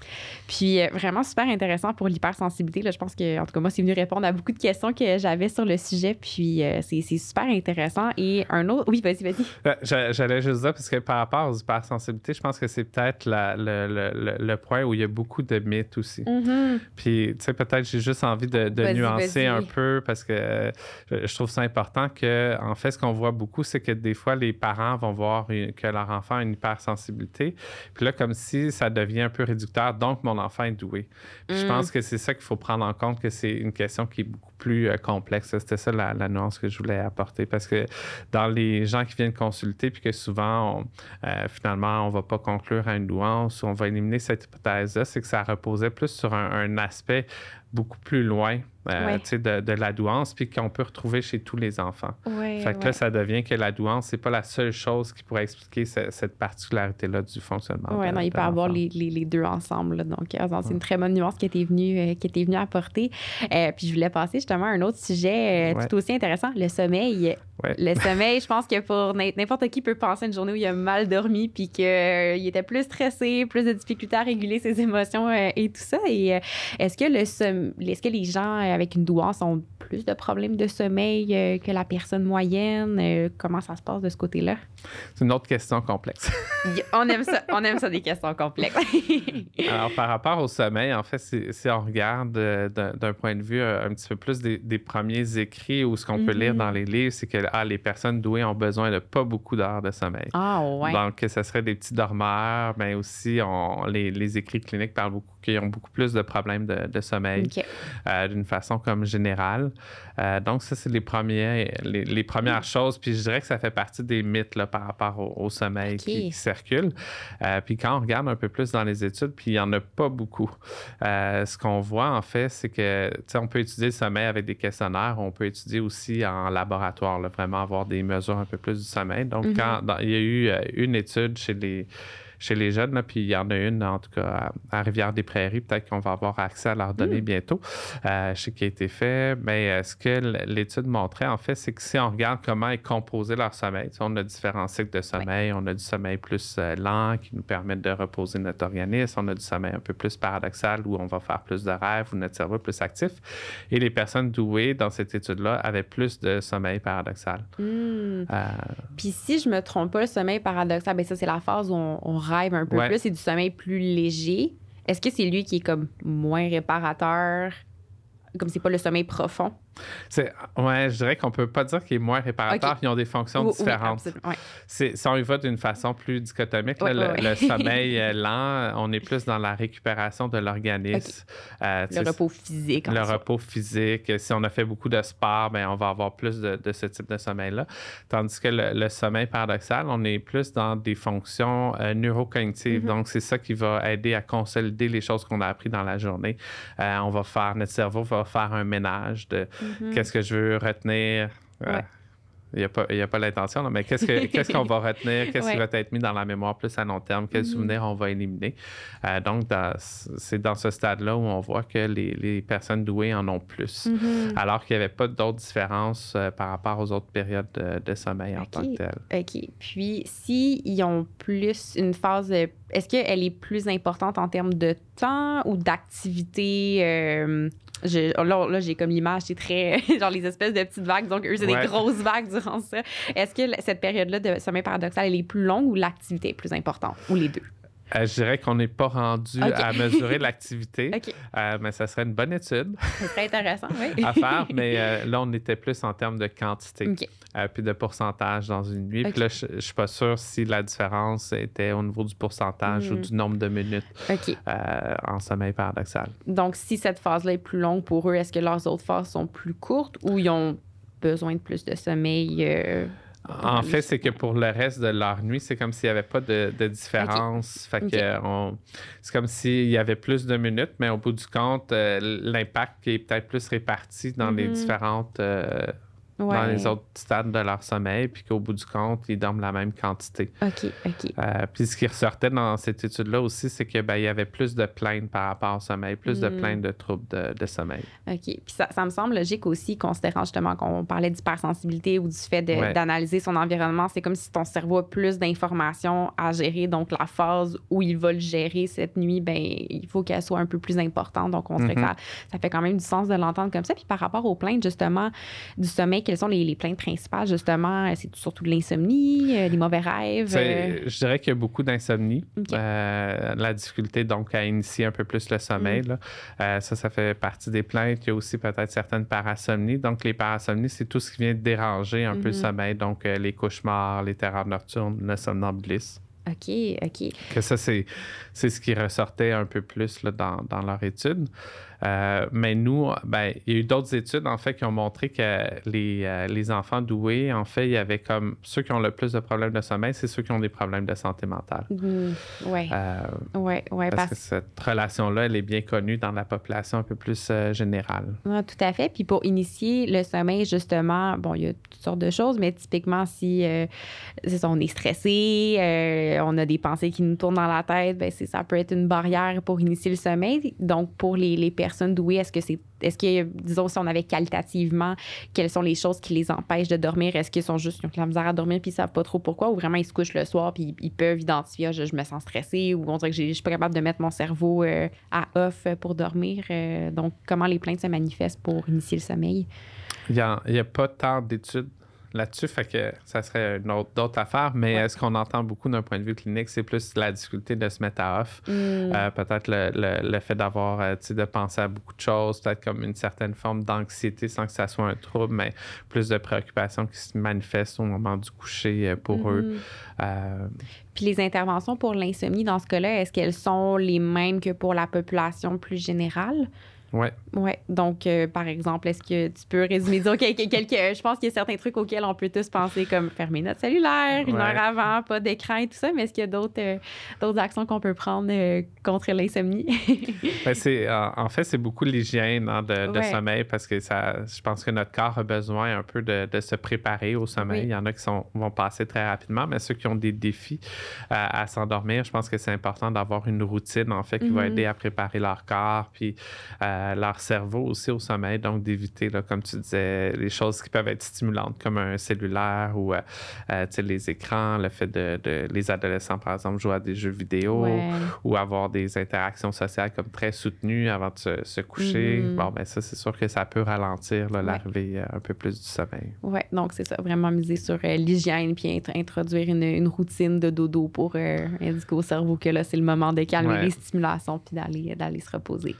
Puis euh, vraiment super intéressant pour l'hypersensibilité. Je pense que, en tout cas, moi, c'est venu répondre à beaucoup de questions que j'avais sur le sujet. Puis euh, c'est super intéressant. Et un autre. Oui, vas-y, vas-y. Euh, j'allais juste dire, parce que par rapport aux hypersensibilités, je pense que c'est peut-être le, le, le, point où il y a beaucoup de mythes aussi. Mm-hmm. Puis, tu sais, peut-être j'ai juste envie de, de nuancer un peu parce que je trouve ça important que, en fait, ce qu'on voit beaucoup, c'est que des fois, les parents vont voir que leur enfant a une hypersensibilité. Puis là, comme si ça devient un peu réducteur, donc mon enfant est doué. Puis je pense mm. que c'est ça qu'il faut prendre en compte, que c'est une question qui est beaucoup plus euh, complexe. C'était ça la, nuance que je voulais apporter. Parce que dans les gens qui viennent consulter, puis que souvent, euh, finalement, on ne va pas conclure à une nuance ou on va éliminer cette hypothèse-là, c'est que ça reposait plus sur un aspect beaucoup plus loin euh, de, de, la douance, puis qu'on peut retrouver chez tous les enfants. fait que là, ça devient que la douance, c'est pas la seule chose qui pourrait expliquer cette particularité-là du fonctionnement. Oui, non, il peut avoir les, les, deux ensemble. Donc, euh, c'est une très bonne nuance qui était venue, euh, qui était venue apporter. puis, je voulais passer justement à un autre sujet tout aussi intéressant, le sommeil. Le sommeil, je pense que pour n'importe qui peut penser une journée où il a mal dormi, puis qu'il était plus stressé, plus de difficultés à réguler ses (laughs) émotions et tout ça. Et est-ce que le est-ce que les gens avec une douance ont plus de problèmes de sommeil euh, que la personne moyenne? Euh, comment ça se passe de ce côté-là? C'est une autre question complexe. (laughs) on aime ça, on aime ça des questions complexes. (laughs) Alors, par rapport au sommeil, en fait, si, on regarde euh, d'un point de vue un petit peu plus des, premiers écrits ou ce qu'on peut lire dans mm-hmm. les livres, c'est que ah, les personnes douées ont besoin de pas beaucoup d'heures de sommeil. Ah, ouais. Donc, ce serait des petits dormeurs, mais aussi on, les, les, écrits cliniques parlent beaucoup qu'ils ont beaucoup plus de problèmes de, sommeil d'une façon comme générale. Euh, donc, ça, c'est les, premiers, les, premières choses. Puis je dirais que ça fait partie des mythes là, par rapport au, sommeil qui, circulent. Euh, puis quand on regarde un peu plus dans les études, puis il n'y en a pas beaucoup. Euh, ce qu'on voit, en fait, c'est que, tu sais, on peut étudier le sommeil avec des questionnaires. On peut étudier aussi en laboratoire, vraiment avoir des mesures un peu plus du sommeil. Donc, mm-hmm. quand il y a eu une étude chez les chez les jeunes. Là, puis il y en a une, en tout cas, à, Rivière-des-Prairies. Peut-être qu'on va avoir accès à leurs données hmm. bientôt. Euh, je sais qui a été fait. Mais euh, ce que l'étude montrait, en fait, c'est que si on regarde comment est composé leur sommeil, on a différents cycles de sommeil. On a du sommeil plus euh, lent qui nous permet de reposer notre organisme. On a du sommeil un peu plus paradoxal où on va faire plus de rêves, où notre cerveau est plus actif. Et les personnes douées dans cette étude-là avaient plus de sommeil paradoxal. Hmm. Puis si je me trompe pas, le sommeil paradoxal, ben ça, c'est la phase où on, on rêve un peu plus, c'est du sommeil plus léger. Est-ce que c'est lui qui est comme moins réparateur, comme c'est pas le sommeil profond? Ouais, je dirais qu'on peut pas dire qu'il est moins réparateur. Ils ont des fonctions différentes. Oui, si on y va d'une façon plus dichotomique, le, sommeil (laughs) lent, on est plus dans la récupération de l'organisme. Euh, le repos physique. Le repos physique. Si on a fait beaucoup de sport, ben, on va avoir plus de, ce type de sommeil-là. Tandis que le, sommeil paradoxal, on est plus dans des fonctions euh, neurocognitives. Mm-hmm. Donc, c'est ça qui va aider à consolider les choses qu'on a apprises dans la journée. Euh, on va faire, notre cerveau va faire un ménage de mm-hmm. qu'est-ce que je veux retenir? Il n'y a pas, pas l'intention, mais (laughs) qu'est-ce qu'on va retenir? Qu'est-ce qui va être mis dans la mémoire plus à long terme? Quels mm-hmm. souvenirs on va éliminer? Euh, donc, c'est dans ce stade-là où on voit que les, personnes douées en ont plus, mm-hmm. alors qu'il n'y avait pas d'autres différences euh, par rapport aux autres périodes de, sommeil en tant que telles. OK. Puis, s'ils ont plus une phase, est-ce qu'elle est plus importante en termes de temps ou d'activité? Euh, là, j'ai comme l'image, c'est très. (laughs) genre les espèces de petites vagues. Donc, eux, c'est des grosses vagues durant ça. Est-ce que cette période-là de sommeil paradoxal, elle est plus longue ou l'activité est plus importante? Ou les deux? Euh, je dirais qu'on n'est pas rendu à mesurer l'activité, (laughs) euh, mais ça serait une bonne étude. (laughs) Ça serait intéressant, oui. à faire, mais euh, là, on était plus en termes de quantité, puis de pourcentage dans une nuit. Puis là, je ne suis pas sûr si la différence était au niveau du pourcentage ou hmm. du nombre de minutes en sommeil paradoxal. Donc, si cette phase-là est plus longue pour eux, est-ce que leurs autres phases sont plus courtes ou ils ont besoin de plus de sommeil? En fait, c'est que pour le reste de leur nuit, c'est comme s'il n'y avait pas de, différence. Fait que c'est comme s'il y avait plus de minutes, mais au bout du compte, euh, l'impact est peut-être plus réparti dans les mm-hmm. différentes euh, dans les autres stades de leur sommeil, puis qu'au bout du compte, ils dorment la même quantité. OK, OK. Euh, puis ce qui ressortait dans cette étude-là aussi, c'est qu'il ben, y avait plus de plaintes par rapport au sommeil, plus de hmm. plaintes de troubles de, sommeil. OK. Puis ça, ça, me semble logique aussi, considérant justement qu'on parlait d'hypersensibilité ou du fait d'analyser son environnement. C'est comme si ton cerveau a plus d'informations à gérer. Donc, la phase où il va le gérer cette nuit, ben il faut qu'elle soit un peu plus importante. Donc, on serait mm-hmm. ça fait quand même du sens de l'entendre comme ça. Puis par rapport aux plaintes, justement, du sommeil, quelles sont les, plaintes principales, justement? C'est surtout de l'insomnie, euh, des mauvais rêves? Euh? Je dirais qu'il y a beaucoup d'insomnie. Euh, la difficulté, donc, à initier un peu plus le sommeil. Mm. ça, ça fait partie des plaintes. Il y a aussi peut-être certaines parasomnies. Donc, les parasomnies, c'est tout ce qui vient déranger un peu le mm-hmm. sommeil. Donc, les cauchemars, les terreurs nocturnes, le somnambulisme. OK, OK. Que ça, c'est, ce qui ressortait un peu plus là, dans, dans leur étude. Euh, mais nous, ben, il y a eu d'autres études, en fait, qui ont montré que les, euh, les, enfants doués, en fait, il y avait comme ceux qui ont le plus de problèmes de sommeil, c'est ceux qui ont des problèmes de santé mentale. Oui. Euh, ouais, ouais, parce, que cette relation-là, elle est bien connue dans la population un peu plus générale. tout à fait. Puis pour initier le sommeil, justement, bon, il y a toutes sortes de choses, mais typiquement, si on est stressé, on a des pensées qui nous tournent dans la tête, ben, ça peut être une barrière pour initier le sommeil. Donc, pour les, les personnes personnes douées, est-ce que c'est est-ce que, disons, si on avait qualitativement, quelles sont les choses qui les empêchent de dormir? Est-ce qu'ils sont juste, ils ont la misère à dormir puis ils savent pas trop pourquoi? Ou vraiment, ils se couchent le soir puis ils peuvent identifier, ah, je, me sens stressé ou on dirait que je suis pas capable de mettre mon cerveau euh, à off pour dormir. Euh, donc, comment les plaintes se manifestent pour initier le sommeil? Il n'y a, pas tant d'études là-dessus, fait que ça serait une autre, d'autres affaires. Mais ce qu'on entend beaucoup d'un point de vue clinique, c'est plus la difficulté de se mettre à off. Mm. Euh, peut-être le, le, fait d'avoir, euh, tu sais, de penser à beaucoup de choses, peut-être comme une certaine forme d'anxiété sans que ça soit un trouble, mais plus de préoccupations qui se manifestent au moment du coucher euh, pour eux. Mm-hmm. Puis les interventions pour l'insomnie, dans ce cas-là, est-ce qu'elles sont les mêmes que pour la population plus générale? Oui. Oui. Donc, euh, par exemple, est-ce que tu peux résumer, dire, quelques, je pense qu'il y a certains trucs auxquels on peut tous penser, comme fermer notre cellulaire une heure avant, pas d'écran et tout ça, mais est-ce qu'il y a d'autres, euh, d'autres actions qu'on peut prendre euh, contre l'insomnie? (laughs) ben c'est, en fait, c'est beaucoup l'hygiène hein, de, sommeil parce que ça, je pense que notre corps a besoin un peu de, de se préparer au sommeil. Il y en a qui sont, vont passer très rapidement, mais ceux qui ont des défis à s'endormir, je pense que c'est important d'avoir une routine, en fait, qui va mm-hmm. aider à préparer leur corps, puis leur cerveau aussi au sommeil, donc d'éviter, comme tu disais, les choses qui peuvent être stimulantes, comme un cellulaire ou euh, euh, les écrans, le fait de, les adolescents, par exemple, jouer à des jeux vidéo ou avoir des interactions sociales comme très soutenues avant de se, coucher. Mm-hmm. Bon, ben ça, c'est sûr que ça peut ralentir l'arrivée euh, un peu plus du sommeil. Oui, donc c'est ça, vraiment miser sur l'hygiène puis introduire une, routine de dodo pour indiquer au cerveau que là, c'est le moment de calmer les stimulations puis d'aller se reposer.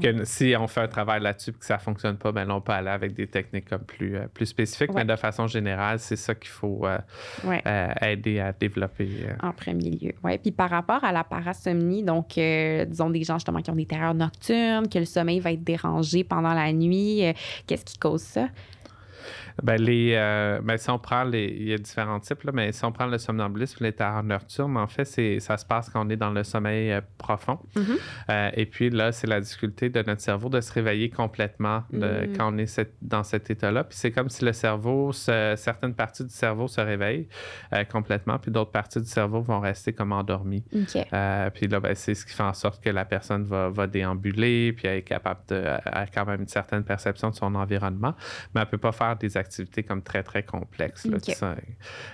Que si on fait un travail là-dessus et que ça ne fonctionne pas, ben là, on peut aller avec des techniques comme plus, euh, plus spécifiques. Mais de façon générale, c'est ça qu'il faut euh, euh, aider à développer. En premier lieu. Oui. Puis par rapport à la parasomnie, donc, disons des gens justement qui ont des terreurs nocturnes, que le sommeil va être dérangé pendant la nuit, qu'est-ce qui cause ça? Ben, les, euh, ben, si on prend les. Il y a différents types, là, mais si on prend le somnambulisme, l'état nocturne, en fait, c'est, ça se passe quand on est dans le sommeil euh, profond. Mm-hmm. Euh, et puis là, c'est la difficulté de notre cerveau de se réveiller complètement de, mm. quand on est dans cet état-là. Puis c'est comme si le cerveau, certaines parties du cerveau se réveillent complètement, puis d'autres parties du cerveau vont rester comme endormies. puis là, ben, c'est ce qui fait en sorte que la personne va, va déambuler, puis elle est capable de. a quand même une certaine perception de son environnement, mais elle ne peut pas faire des activités comme très, très complexes.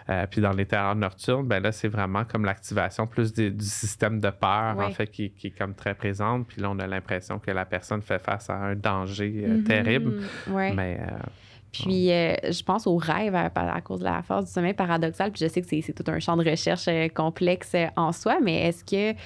Euh, puis dans les terreurs nocturnes, ben là, c'est vraiment comme l'activation plus du système de peur, en fait, qui, est comme très présente. Puis là, on a l'impression que la personne fait face à un danger euh, mm-hmm. terrible. Mais. Euh, puis, je pense aux rêves à, cause de la force du sommeil paradoxal. Puis, je sais que c'est tout un champ de recherche complexe en soi, mais est-ce que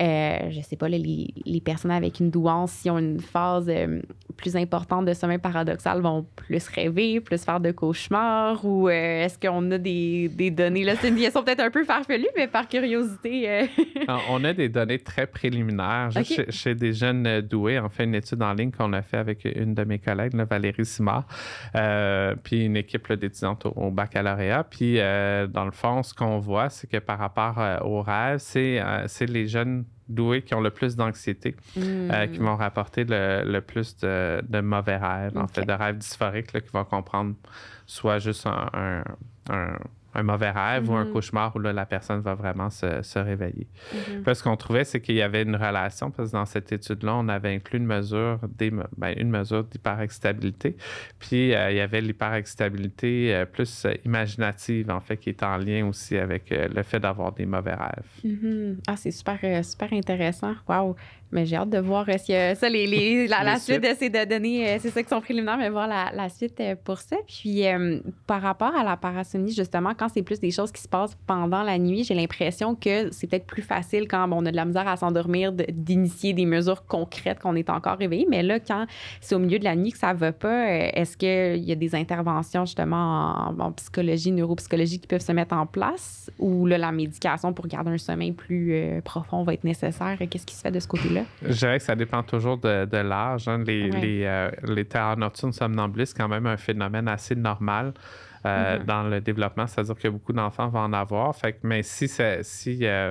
euh, je sais pas, les, les, personnes avec une douance, si ont une phase euh, plus importante de sommeil paradoxal, vont plus rêver, plus faire de cauchemars? Ou euh, est-ce qu'on a des, des, données? Là, c'est une question peut-être un peu farfelue, mais par curiosité. (laughs) on a des données très préliminaires. chez, des jeunes doués, on fait une étude en ligne qu'on a fait avec une de mes collègues, Valérie Simard, puis une équipe d'étudiantes au, baccalauréat. Puis, dans le fond, ce qu'on voit, c'est que par rapport aux rêves, c'est les jeunes doués qui ont le plus d'anxiété, euh, qui hmm. vont rapporter le, plus de, mauvais rêves, en fait, de rêves dysphoriques, qui vont comprendre soit juste un, un mauvais rêve ou un mhm. cauchemar où là, la personne va vraiment se, se réveiller. Mm ce qu'on trouvait, c'est qu'il y avait une relation, parce que dans cette étude-là, on avait inclus une mesure, ben, une mesure d'hyperexcitabilité. Puis, euh, il y avait l'hyperexcitabilité euh, plus imaginative, en fait, qui est en lien aussi avec euh, le fait d'avoir des mauvais rêves. Mhm. Ah, c'est super, super intéressant. Wow! Mais j'ai hâte de voir est-ce que ça, les, les, (laughs) la, suite de ces données, euh, c'est ça qui sont préliminaires, mais voir la, la suite euh, pour ça. Puis euh, par rapport à la parasomnie, justement, quand c'est plus des choses qui se passent pendant la nuit, j'ai l'impression que c'est peut-être plus facile quand on a de la misère à s'endormir d'initier des mesures concrètes qu'on est encore réveillé. Mais là, quand c'est au milieu de la nuit que ça va pas, est-ce qu'il y a des interventions justement en, psychologie, neuropsychologie qui peuvent se mettre en place? Ou là, la médication pour garder un sommeil plus profond va être nécessaire? Qu'est-ce qui se fait de ce côté-là? Je dirais que ça dépend toujours de, l'âge. Hein. Les, les, euh, les terreurs nocturnes somnambules, c'est quand même un phénomène assez normal. Euh, mm-hmm. dans le développement, c'est-à-dire que beaucoup d'enfants vont en avoir. Fait mais si, si euh,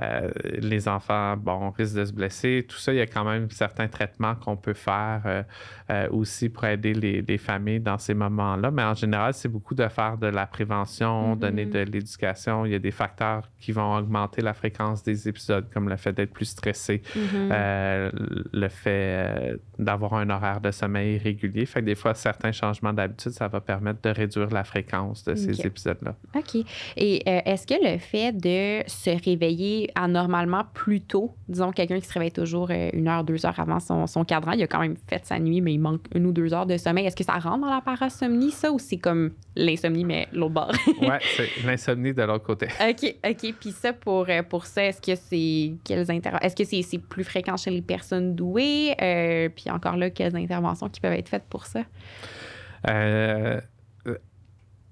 euh, les enfants, bon, risquent de se blesser. Tout ça, il y a quand même certains traitements qu'on peut faire euh, euh, aussi pour aider les, familles dans ces moments-là. Mais en général, c'est beaucoup de faire de la prévention, mm-hmm. donner de l'éducation. Il y a des facteurs qui vont augmenter la fréquence des épisodes, comme le fait d'être plus stressé, mm-hmm. le fait d'avoir un horaire de sommeil régulier. Fait que des fois, certains changements d'habitude, ça va permettre de réduire la fréquence de ces épisodes-là. OK. Et est-ce que le fait de se réveiller anormalement plus tôt. Disons, quelqu'un qui se réveille toujours euh, une heure, deux heures avant son, cadran, il a quand même fait sa nuit, mais il manque une ou deux heures de sommeil. Est-ce que ça rentre dans la parasomnie, ça, ou c'est comme l'insomnie, mais l'autre bord? (laughs) oui, c'est l'insomnie de l'autre côté. OK, OK. Puis ça, pour, euh, pour ça, est-ce que c'est quelles Est-ce que c'est plus fréquent chez les personnes douées? Euh, puis encore là, quelles interventions qui peuvent être faites pour ça?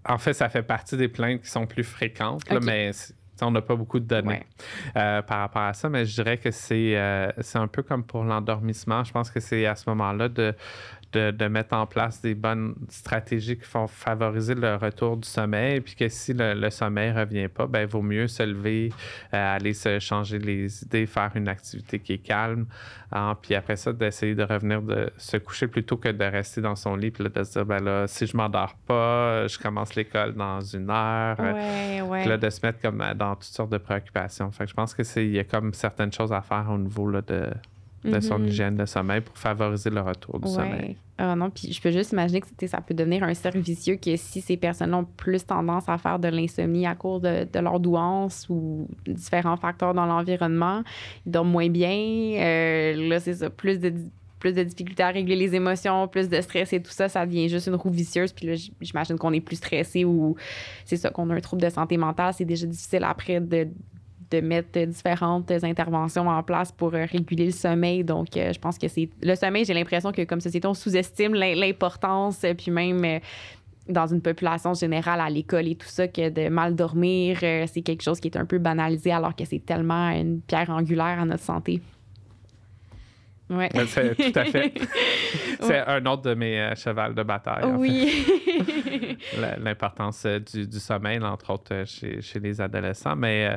en fait, ça fait partie des plaintes qui sont plus fréquentes, mais on n'a pas beaucoup de données euh, par rapport à ça, mais je dirais que c'est euh, un peu comme pour l'endormissement. Je pense que c'est à ce moment-là de, de, mettre en place des bonnes stratégies qui vont favoriser le retour du sommeil, puis que si le, sommeil ne revient pas, ben, il vaut mieux se lever, euh, aller se changer les idées, faire une activité qui est calme, hein, puis après ça, d'essayer de revenir, de se coucher plutôt que de rester dans son lit, puis de se dire, ben là, si je m'endors pas, je commence l'école dans une heure, ouais, puis là, de se mettre comme dans toutes sortes de préoccupations. Fait que je pense que c'est, il y a comme certaines choses à faire au niveau là, de de son mhm. hygiène de sommeil pour favoriser le retour du sommeil. Ah non, puis je peux juste imaginer que ça peut devenir un cercle vicieux que si ces personnes ont plus tendance à faire de l'insomnie à cause de, leur douance ou différents facteurs dans l'environnement, ils dorment moins bien. Euh, là, c'est ça, plus de plus de difficultés à régler les émotions, plus de stress et tout ça, ça devient juste une roue vicieuse. Puis là, j'imagine qu'on est plus stressé ou c'est ça, qu'on a un trouble de santé mentale. C'est déjà difficile après de de mettre différentes interventions en place pour réguler le sommeil. Donc, je pense que c'est le sommeil, j'ai l'impression que comme société, on sous-estime l'importance, puis même dans une population générale à l'école et tout ça que de mal dormir, c'est quelque chose qui est un peu banalisé alors que c'est tellement une pierre angulaire à notre santé. Ouais. C'est, tout à fait. (laughs) c'est un autre de mes euh, chevals de bataille. Oui. (laughs) L'importance euh, du, du, sommeil, entre autres, euh, chez, chez les adolescents. Mais euh,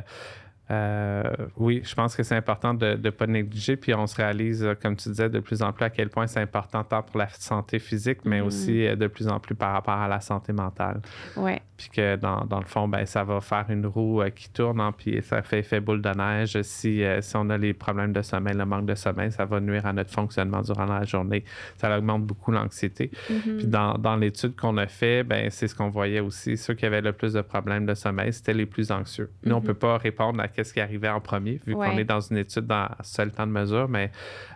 oui, je pense que c'est important de ne pas négliger. Puis on se réalise, euh, comme tu disais, de plus en plus à quel point c'est important tant pour la santé physique, mais mm-hmm. aussi euh, de plus en plus par rapport à la santé mentale. Ouais. Puis que dans, dans, le fond, ben, ça va faire une roue qui tourne, hein, puis ça fait effet boule de neige. Si, si on a les problèmes de sommeil, le manque de sommeil, ça va nuire à notre fonctionnement durant la journée. Ça augmente beaucoup l'anxiété. Mm-hmm. Puis dans, dans l'étude qu'on a fait, ben, c'est ce qu'on voyait aussi. Ceux qui avaient le plus de problèmes de sommeil, c'était les plus anxieux. Nous, on ne mm-hmm. peut pas répondre à qu'est-ce qui arrivait en premier, vu qu'on est dans une étude dans seul temps de mesure, mais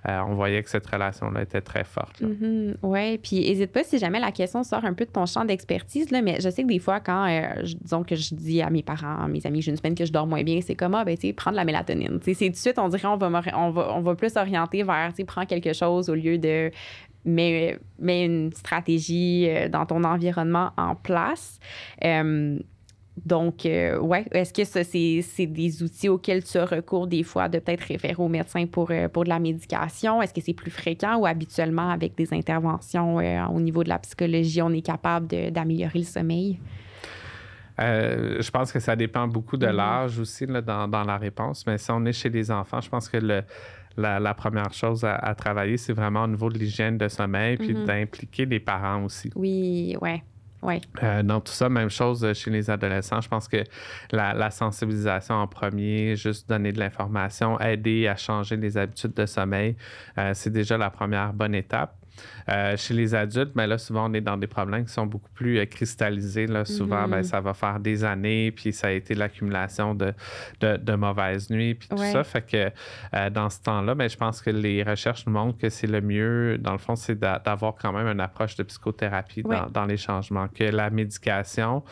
euh, on voyait que cette relation-là était très forte. Mm-hmm. Oui, puis n'hésite pas si jamais la question sort un peu de ton champ d'expertise, mais je sais que des fois, quand, euh, disons que je dis à mes parents, à mes amis, j'ai une semaine que je dors moins bien, c'est comme, ah, ben, tu sais, prendre la mélatonine. C'est tout de suite, on dirait, on va, on va, on va plus orienter vers, tu sais, prends quelque chose au lieu de mets, une stratégie euh, dans ton environnement en place. Donc, euh, ouais, est-ce que ça, c'est, des outils auxquels tu as recours des fois de peut-être référer au médecin pour, euh, pour de la médication? Est-ce que c'est plus fréquent ou habituellement avec des interventions euh, au niveau de la psychologie, on est capable d'améliorer le sommeil? je pense que ça dépend beaucoup de mm-hmm. l'âge aussi dans, dans, la réponse. Mais si on est chez les enfants, je pense que le, la, première chose à, travailler, c'est vraiment au niveau de l'hygiène de sommeil, puis mm-hmm. d'impliquer les parents aussi. Oui, ouais. Oui. Euh, dans tout ça, même chose chez les adolescents. Je pense que la, sensibilisation en premier, juste donner de l'information, aider à changer les habitudes de sommeil, euh, c'est déjà la première bonne étape. Euh, chez les adultes, mais ben là, souvent, on est dans des problèmes qui sont beaucoup plus euh, cristallisés. Là. Souvent, ben, mm-hmm. ça va faire des années, puis ça a été l'accumulation de, de, mauvaises nuits, puis tout ça. Fait que euh, dans ce temps-là, ben, je pense que les recherches nous montrent que c'est le mieux, dans le fond, c'est d'avoir quand même une approche de psychothérapie dans, dans, les changements, que la médication,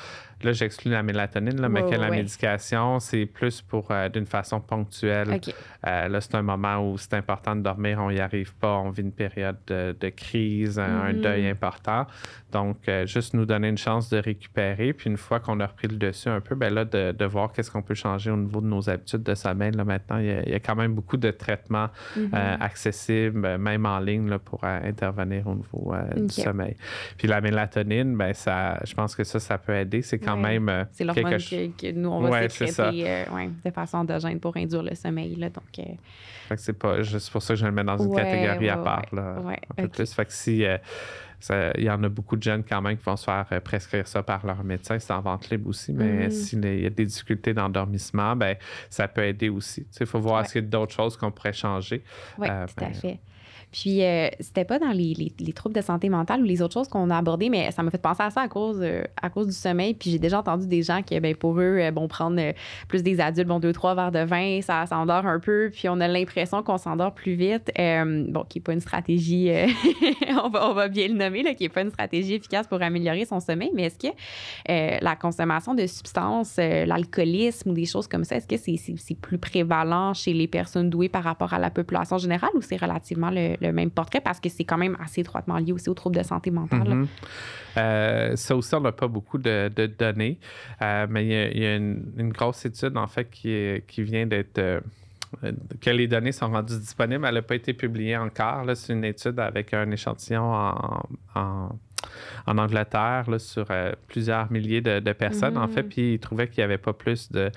Là, j'exclus la mélatonine, là, mais que la médication, c'est plus pour euh, d'une façon ponctuelle. Euh, là, c'est un moment où c'est important de dormir, on n'y arrive pas, on vit une période de, crise, un, mm-hmm. deuil important. Donc, euh, juste nous donner une chance de récupérer. Puis une fois qu'on a repris le dessus un peu, ben là, de, voir qu'est-ce qu'on peut changer au niveau de nos habitudes de sommeil. Là, maintenant, il y, a, quand même beaucoup de traitements mm-hmm. accessibles, même en ligne, là, pour intervenir au niveau du sommeil. Puis la mélatonine, ben ça, je pense que ça, ça peut aider. C'est quand même. Euh, c'est l'hormone que, nous, on va sécréter euh, de façon endogène pour induire le sommeil. Là, donc, euh, c'est pas juste pour ça que je le mets dans une catégorie à part. Là, un peu plus. Fait que si. il y en a beaucoup de jeunes quand même qui vont se faire prescrire ça par leur médecin. C'est en vente libre aussi, mais mm-hmm. s'il y a des difficultés d'endormissement, ben, ça peut aider aussi. Il faut voir s'il y a d'autres choses qu'on pourrait changer. Oui, tout à ben, fait. Puis, euh, c'était pas dans les, les, troubles de santé mentale ou les autres choses qu'on a abordées, mais ça m'a fait penser à ça à cause, euh, à cause du sommeil. Puis, j'ai déjà entendu des gens qui, ben, pour eux, euh, bon, prendre plus des adultes, bon, deux, trois verres de vin, ça s'endort un peu. Puis, on a l'impression qu'on s'endort plus vite. bon, qui n'est pas une stratégie, (laughs) on, va, on, va, bien le nommer, là, qui n'est pas une stratégie efficace pour améliorer son sommeil. Mais est-ce que la consommation de substances, l'alcoolisme ou des choses comme ça, est-ce que c'est plus prévalent chez les personnes douées par rapport à la population générale ou c'est relativement le le même portrait parce que c'est quand même assez étroitement lié aussi aux troubles de santé mentale. Mm-hmm. Euh, ça aussi, on n'a pas beaucoup de, données, euh, mais il y a, une, grosse étude, en fait, qui, vient d'être euh, que les données sont rendues disponibles. Elle n'a pas été publiée encore. C'est une étude avec un échantillon en Angleterre là, sur euh, plusieurs milliers de, personnes, en fait, mm. puis ils trouvaient qu'il n'y avait pas plus de,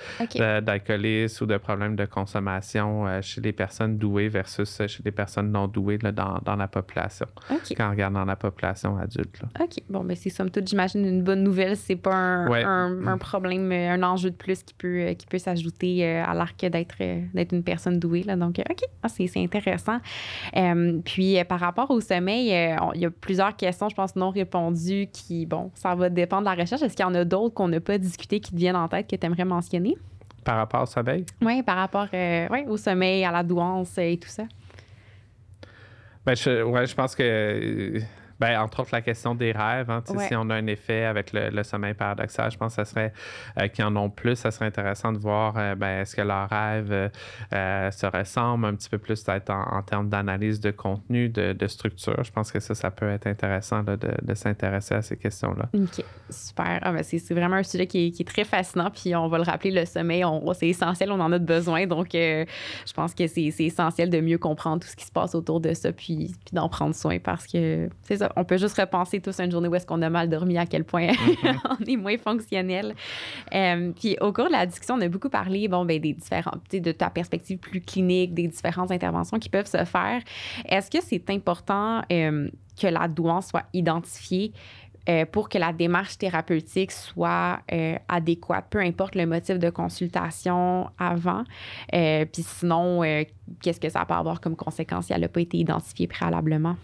d'alcoolisme ou de problèmes de consommation euh, chez les personnes douées versus euh, chez les personnes non douées là, dans, dans, la population, quand on regarde dans la population adulte. OK. Bon, mais ben, c'est somme toute, j'imagine, une bonne nouvelle. C'est pas un, un, problème, un enjeu de plus qui peut, qui peut s'ajouter à l'arc d'être, d'être une personne douée. Là. Donc, OK, ah, c'est, c'est intéressant. puis, par rapport au sommeil, il y a plusieurs questions, je pense, non répondu qui, bon, ça va dépendre de la recherche. Est-ce qu'il y en a d'autres qu'on n'a pas discuté qui te viennent en tête que tu aimerais mentionner? Par rapport au sommeil? Oui, par rapport euh, au sommeil, à la douance et tout ça. Ben, je, ouais, je pense que Ben, entre autres, la question des rêves. Hein, Si on a un effet avec le, sommeil paradoxal, je pense que ça serait euh, qu'ils en ont plus. Ça serait intéressant de voir euh, ben, est-ce que leurs rêves euh, se ressemblent un petit peu plus peut-être en, termes d'analyse de contenu, de, structure. Je pense que ça, ça peut être intéressant de, s'intéresser à ces questions-là. OK, super. Ah, ben, c'est vraiment un sujet qui est, très fascinant. Puis on va le rappeler, le sommeil, c'est essentiel, on en a besoin. Donc, je pense que c'est essentiel de mieux comprendre tout ce qui se passe autour de ça, puis, puis d'en prendre soin parce que c'est ça on peut juste repenser tous une journée où est-ce qu'on a mal dormi, à quel point mm-hmm. (laughs) on est moins fonctionnel. Euh, puis au cours de la discussion, on a beaucoup parlé, bon, ben, des différents, de ta perspective plus clinique, des différentes interventions qui peuvent se faire. Est-ce que c'est important euh, que la douance soit identifiée euh, pour que la démarche thérapeutique soit adéquate, peu importe le motif de consultation avant. Puis sinon, qu'est-ce que ça peut avoir comme conséquence si elle n'a pas été identifiée préalablement?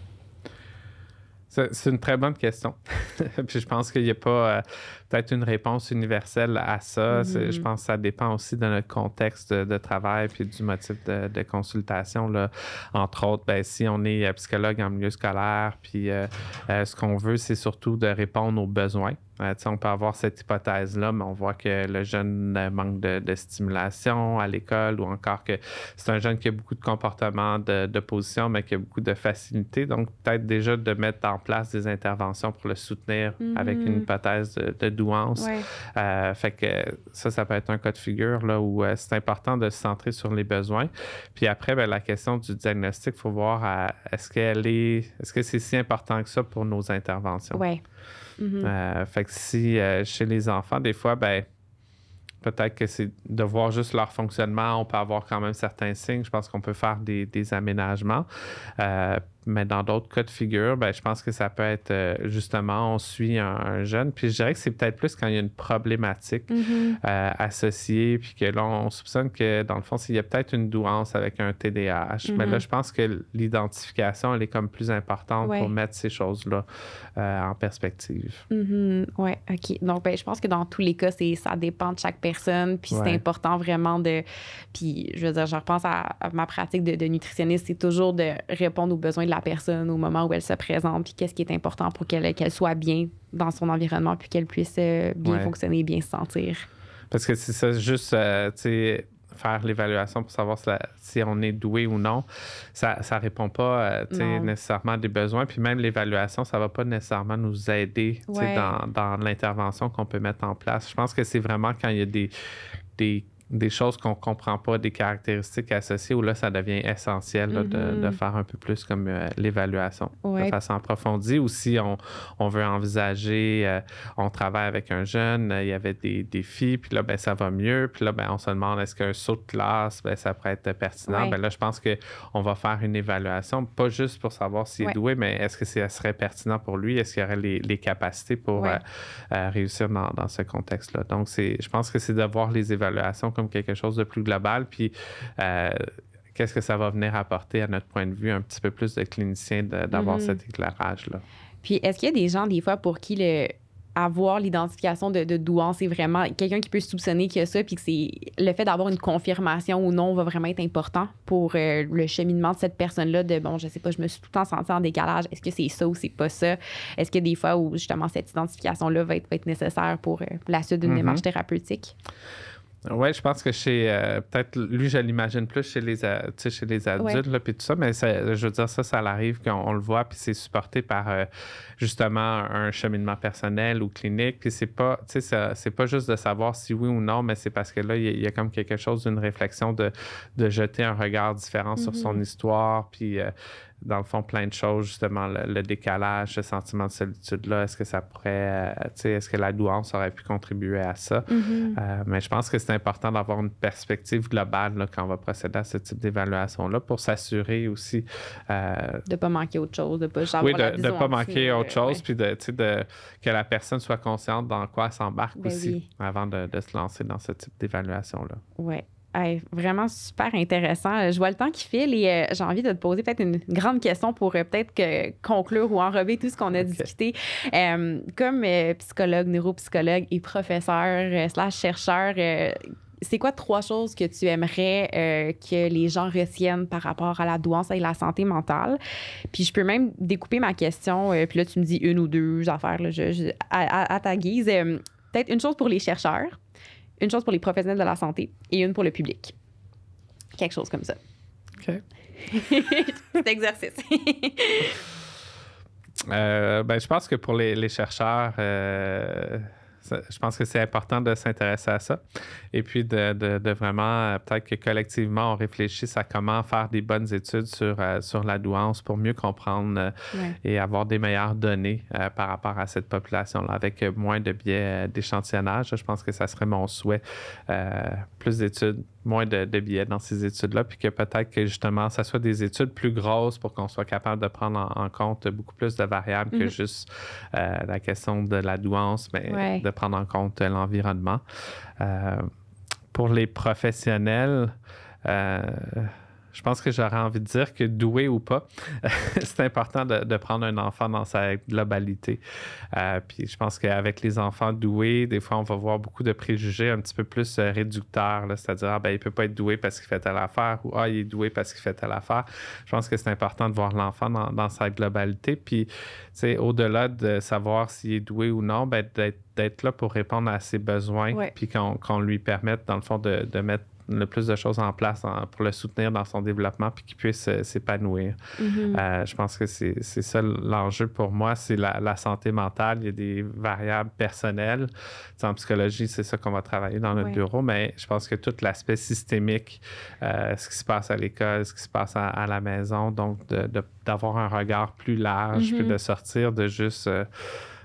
C'est une très bonne question. (laughs) Puis je pense qu'il n'y a pas euh, peut-être une réponse universelle à ça. Je mm-hmm. pense que ça dépend aussi de notre contexte de, travail puis du motif de, consultation. Là. Entre autres, ben, si on est psychologue en milieu scolaire, puis euh, euh, ce qu'on veut, c'est surtout de répondre aux besoins. Euh, on peut avoir cette hypothèse-là, mais on voit que le jeune manque de, stimulation à l'école ou encore que c'est un jeune qui a beaucoup de comportements d'opposition, mais qui a beaucoup de facilité. Donc, peut-être déjà de mettre en place des interventions pour le soutenir avec une mm-hmm. hypothèse de, douance. Euh, fait que ça, ça peut être un cas de figure là, où euh, c'est important de se centrer sur les besoins. Puis après, ben, la question du diagnostic, il faut voir est-ce qu'elle est, est-ce que c'est si important que ça pour nos interventions? Oui. Mm-hmm. Euh, fait que si chez les enfants, des fois, ben peut-être que c'est de voir juste leur fonctionnement, on peut avoir quand même certains signes. Je pense qu'on peut faire des, des aménagements. Mais dans d'autres cas de figure, ben, je pense que ça peut être euh, justement, on suit un, jeune. Puis je dirais que c'est peut-être plus quand il y a une problématique mm-hmm. euh, associée, puis que là, on soupçonne que dans le fond, il y a peut-être une douance avec un TDAH. Mais là, mm-hmm. je pense que l'identification, elle est comme plus importante pour mettre ces choses-là euh, en perspective. Mm-hmm. Oui, OK. Donc, ben, je pense que dans tous les cas, ça dépend de chaque personne. Puis c'est important vraiment de. Puis je veux dire, je repense à, ma pratique de, de nutritionniste, c'est toujours de répondre aux besoins de la personne au moment où elle se présente, puis qu'est-ce qui est important pour qu'elle qu'elle soit bien dans son environnement, puis qu'elle puisse euh, bien fonctionner, bien se sentir. Parce que c'est ça, juste, euh, tu sais, faire l'évaluation pour savoir si, on est doué ou non, ça ne répond pas euh, nécessairement à des besoins. Puis même l'évaluation, ça ne va pas nécessairement nous aider dans, dans l'intervention qu'on peut mettre en place. Je pense que c'est vraiment quand il y a des, des des choses qu'on ne comprend pas, des caractéristiques associées, où là, ça devient essentiel de, mm-hmm. faire un peu plus comme euh, l'évaluation de façon approfondie. Ou si on, on veut envisager, euh, on travaille avec un jeune, il y avait des défis, puis là, ben, ça va mieux. Puis là, ben, on se demande est-ce qu'un saut de classe, ben, ça pourrait être pertinent? Ben, là, je pense qu'on va faire une évaluation, pas juste pour savoir s'il est doué, mais est-ce que ça serait pertinent pour lui? Est-ce qu'il aurait les, les capacités pour euh, réussir dans, dans ce contexte-là? Donc, je pense que c'est de voir les évaluations comme quelque chose de plus global. Puis, euh, qu'est-ce que ça va venir apporter à notre point de vue un petit peu plus de clinicien d'avoir mm-hmm. cet éclairage-là? Puis, est-ce qu'il y a des gens, des fois, pour qui le, avoir l'identification de, de douance, c'est vraiment quelqu'un qui peut soupçonner qu'il y a ça, puis que c'est le fait d'avoir une confirmation ou non va vraiment être important pour euh, le cheminement de cette personne-là. De bon, je sais pas, je me suis tout le temps sentie en décalage. Est-ce que c'est ça ou c'est pas ça? Est-ce qu'il y a des fois où justement cette identification-là va être, être nécessaire pour euh, la suite d'une mm-hmm. démarche thérapeutique? Oui, je pense que chez. Euh, peut-être, lui, je l'imagine plus chez les, chez les adultes, puis tout ça, mais je veux dire, ça, ça arrive qu'on le voit, puis c'est supporté par euh, justement un cheminement personnel ou clinique, puis c'est pas, tu sais, c'est pas juste de savoir si oui ou non, mais c'est parce que là, il y, a comme quelque chose d'une réflexion de, de jeter un regard différent sur son mm-hmm. histoire, puis euh, dans le fond, plein de choses, justement, le, décalage, ce sentiment de solitude-là, est-ce que ça pourrait, euh, tu sais, est-ce que la douance aurait pu contribuer à ça? Mm-hmm. Euh, mais je pense que c'est important d'avoir une perspective globale là, quand on va procéder à ce type d'évaluation-là pour s'assurer aussi. Euh, de ne pas manquer autre chose, de pas Oui, de ne pas manquer autre chose, puis de, de, que la personne soit consciente dans quoi elle s'embarque ben aussi avant de, de, se lancer dans ce type d'évaluation-là. Oui vraiment super intéressant. Je vois le temps qui file et euh, j'ai envie de te poser peut-être une grande question pour euh, peut-être que conclure ou enrober tout ce qu'on a discuté. Euh, comme psychologue, neuropsychologue et professeur slash chercheur, c'est quoi trois choses que tu aimerais euh, que les gens retiennent par rapport à la douance et la santé mentale? Puis je peux même découper ma question, euh, puis là, tu me dis une ou deux affaires là, à, ta guise. Euh, peut-être une chose pour les chercheurs, une chose pour les professionnels de la santé et une pour le public. Quelque chose comme ça. OK. (laughs) Cet exercice. ben, je pense que pour les, les chercheurs, je pense que c'est important de s'intéresser à ça. Et puis de, vraiment, euh, peut-être que collectivement, on réfléchisse à comment faire des bonnes études sur, euh, sur la douance pour mieux comprendre euh, et avoir des meilleures données par rapport à cette population-là, avec moins de biais d'échantillonnage. Je pense que ça serait mon souhait. plus d'études moins de, de, billets dans ces études-là, puis que peut-être que justement, ça soit des études plus grosses pour qu'on soit capable de prendre en, compte beaucoup plus de variables que mhm. juste euh, la question de la douance, mais de prendre en compte l'environnement. Euh, pour les professionnels, euh, je pense que j'aurais envie de dire que doué ou pas, (laughs) c'est important de, prendre un enfant dans sa globalité. Euh, puis je pense qu'avec les enfants doués, des fois, on va voir beaucoup de préjugés un petit peu plus euh, réducteurs, c'est-à-dire, ah, ben, il peut pas être doué parce qu'il fait telle affaire ou ah, il est doué parce qu'il fait telle affaire. Je pense que c'est important de voir l'enfant dans, sa globalité. Puis, au-delà de savoir s'il est doué ou non, ben, d'être là pour répondre à ses besoins, puis qu'on lui permette, dans le fond, de, de mettre le plus de choses en place pour le soutenir dans son développement puis qu'il puisse euh, s'épanouir. Mm-hmm. Euh, je pense que c'est ça l'enjeu pour moi, c'est la, santé mentale. Il y a des variables personnelles. en psychologie, c'est ça qu'on va travailler dans notre bureau, mais je pense que tout l'aspect systémique, euh, ce qui se passe à l'école, ce qui se passe à, la maison, donc d'avoir un regard plus large, puis mm-hmm. de sortir de juste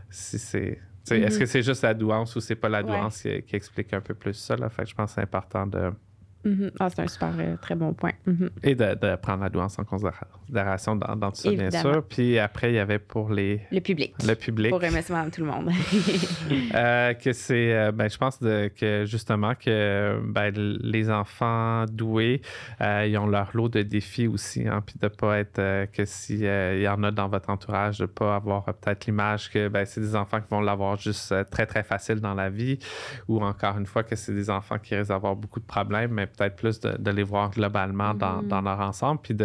si c'est Est-ce que mm-hmm. c'est juste la douance ou c'est pas la douance qui, qui, explique un peu plus ça? Là? Fait je pense que c'est important de, Mm-hmm. Ah, c'est un super euh, très bon point. Mm-hmm. Et de, prendre la douance en considération dans, dans tout ça, bien sûr. Puis après, il y avait pour les. Le public. Le public. Pour remercier tout le monde. (laughs) Euh, que c'est. Euh, ben, je pense que justement, que ben, les enfants doués, ils ont leur lot de défis aussi. Hein, puis de ne pas être. que s'il y en a dans votre entourage, de ne pas avoir peut-être l'image que ben, c'est des enfants qui vont l'avoir juste très, très facile dans la vie. Ou encore une fois, que c'est des enfants qui risquent d'avoir beaucoup de problèmes, mais peut-être plus de, les voir globalement dans, mm-hmm. leur ensemble, puis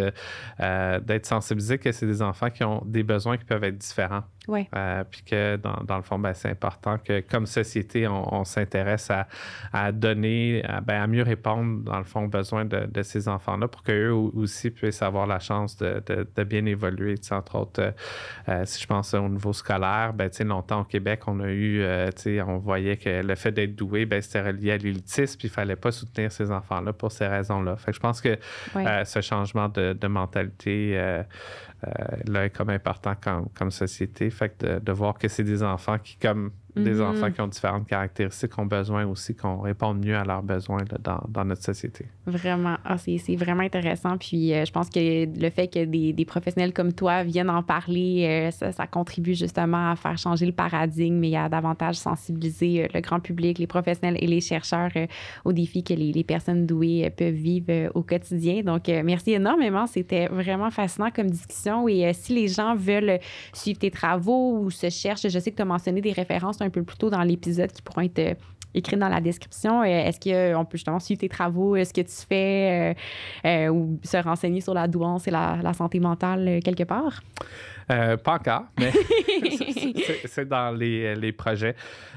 euh, d'être sensibilisé que c'est des enfants qui ont des besoins qui peuvent être différents. Oui. Euh, puis que dans, le fond, ben, c'est important que comme société, on, s'intéresse à, donner, ben, à, mieux répondre, dans le fond, aux besoins de, ces enfants-là pour qu'eux aussi puissent avoir la chance de, bien évoluer. entre autres, euh, si je pense au niveau scolaire, ben, longtemps au Québec, on a eu, on voyait que le fait d'être doué, ben, c'était relié à l'élitisme, puis il fallait pas soutenir ces enfants-là pour ces raisons-là. Fait que je pense que euh, ce changement de, mentalité euh, euh, là est comme important comme, comme société. Fait que de voir que c'est des enfants qui, comme des mhm. enfants qui ont différentes caractéristiques ont besoin aussi qu'on réponde mieux à leurs besoins dans, notre société. Vraiment. Ah, c'est vraiment intéressant. Puis euh, je pense que le fait que des, professionnels comme toi viennent en parler, euh, ça, contribue justement à faire changer le paradigme et à davantage sensibiliser euh, le grand public, les professionnels et les chercheurs aux défis que les, personnes douées peuvent vivre au quotidien. Donc, merci énormément. C'était vraiment fascinant comme discussion. Et si les gens veulent suivre tes travaux ou se cherchent, je sais que tu as mentionné des références un peu plus tôt dans l'épisode qui pourront être euh, écrites dans la description. Euh, est-ce qu'on peut justement suivre tes travaux, ce que tu fais euh, ou se renseigner sur la douance et la santé mentale quelque part? Euh, pas encore, mais (laughs) c'est dans les, les projets.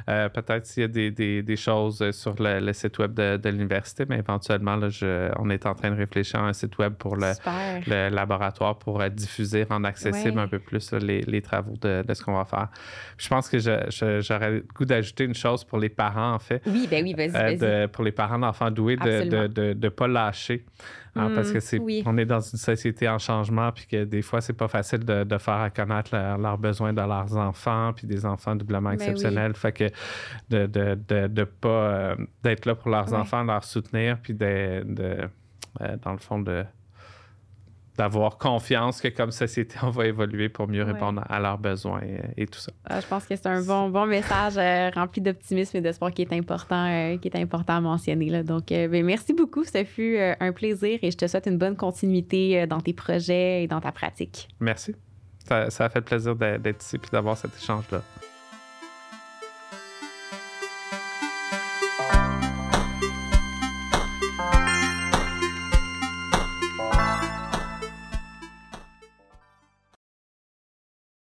Euh, peut-être s'il y a des, des, des, choses sur le, site web de, de l'université, mais éventuellement, là, je, on est en train de réfléchir à un site web pour le, le laboratoire pour euh, diffuser, rendre accessible un peu plus les, les, travaux de, de ce qu'on va faire. je pense que j'aurais le goût d'ajouter une chose pour les parents, en fait. Oui, ben oui, vas-y. pour les parents d'enfants doués, de ne pas lâcher. Hein, parce mm, que c'est on est dans une société en changement puis que des fois c'est pas facile de, de faire connaître leurs besoins de leurs enfants puis des enfants doublement ben exceptionnels. Fait que de de, de, de pas euh, d'être là pour leurs enfants leur soutenir puis de, de euh, dans le fond de d'avoir confiance que comme société, (laughs) on va évoluer pour mieux répondre à leurs besoins et, tout ça. Ah, je pense que c'est un bon, bon message euh, rempli d'optimisme et d'espoir qui est important, euh, qui est important à mentionner. Là. Donc, euh, ben, merci beaucoup. Ce fut un plaisir et je te souhaite une bonne continuité dans tes projets et dans ta pratique. Merci. Ça, ça a fait plaisir d'être ici et d'avoir cet échange-là.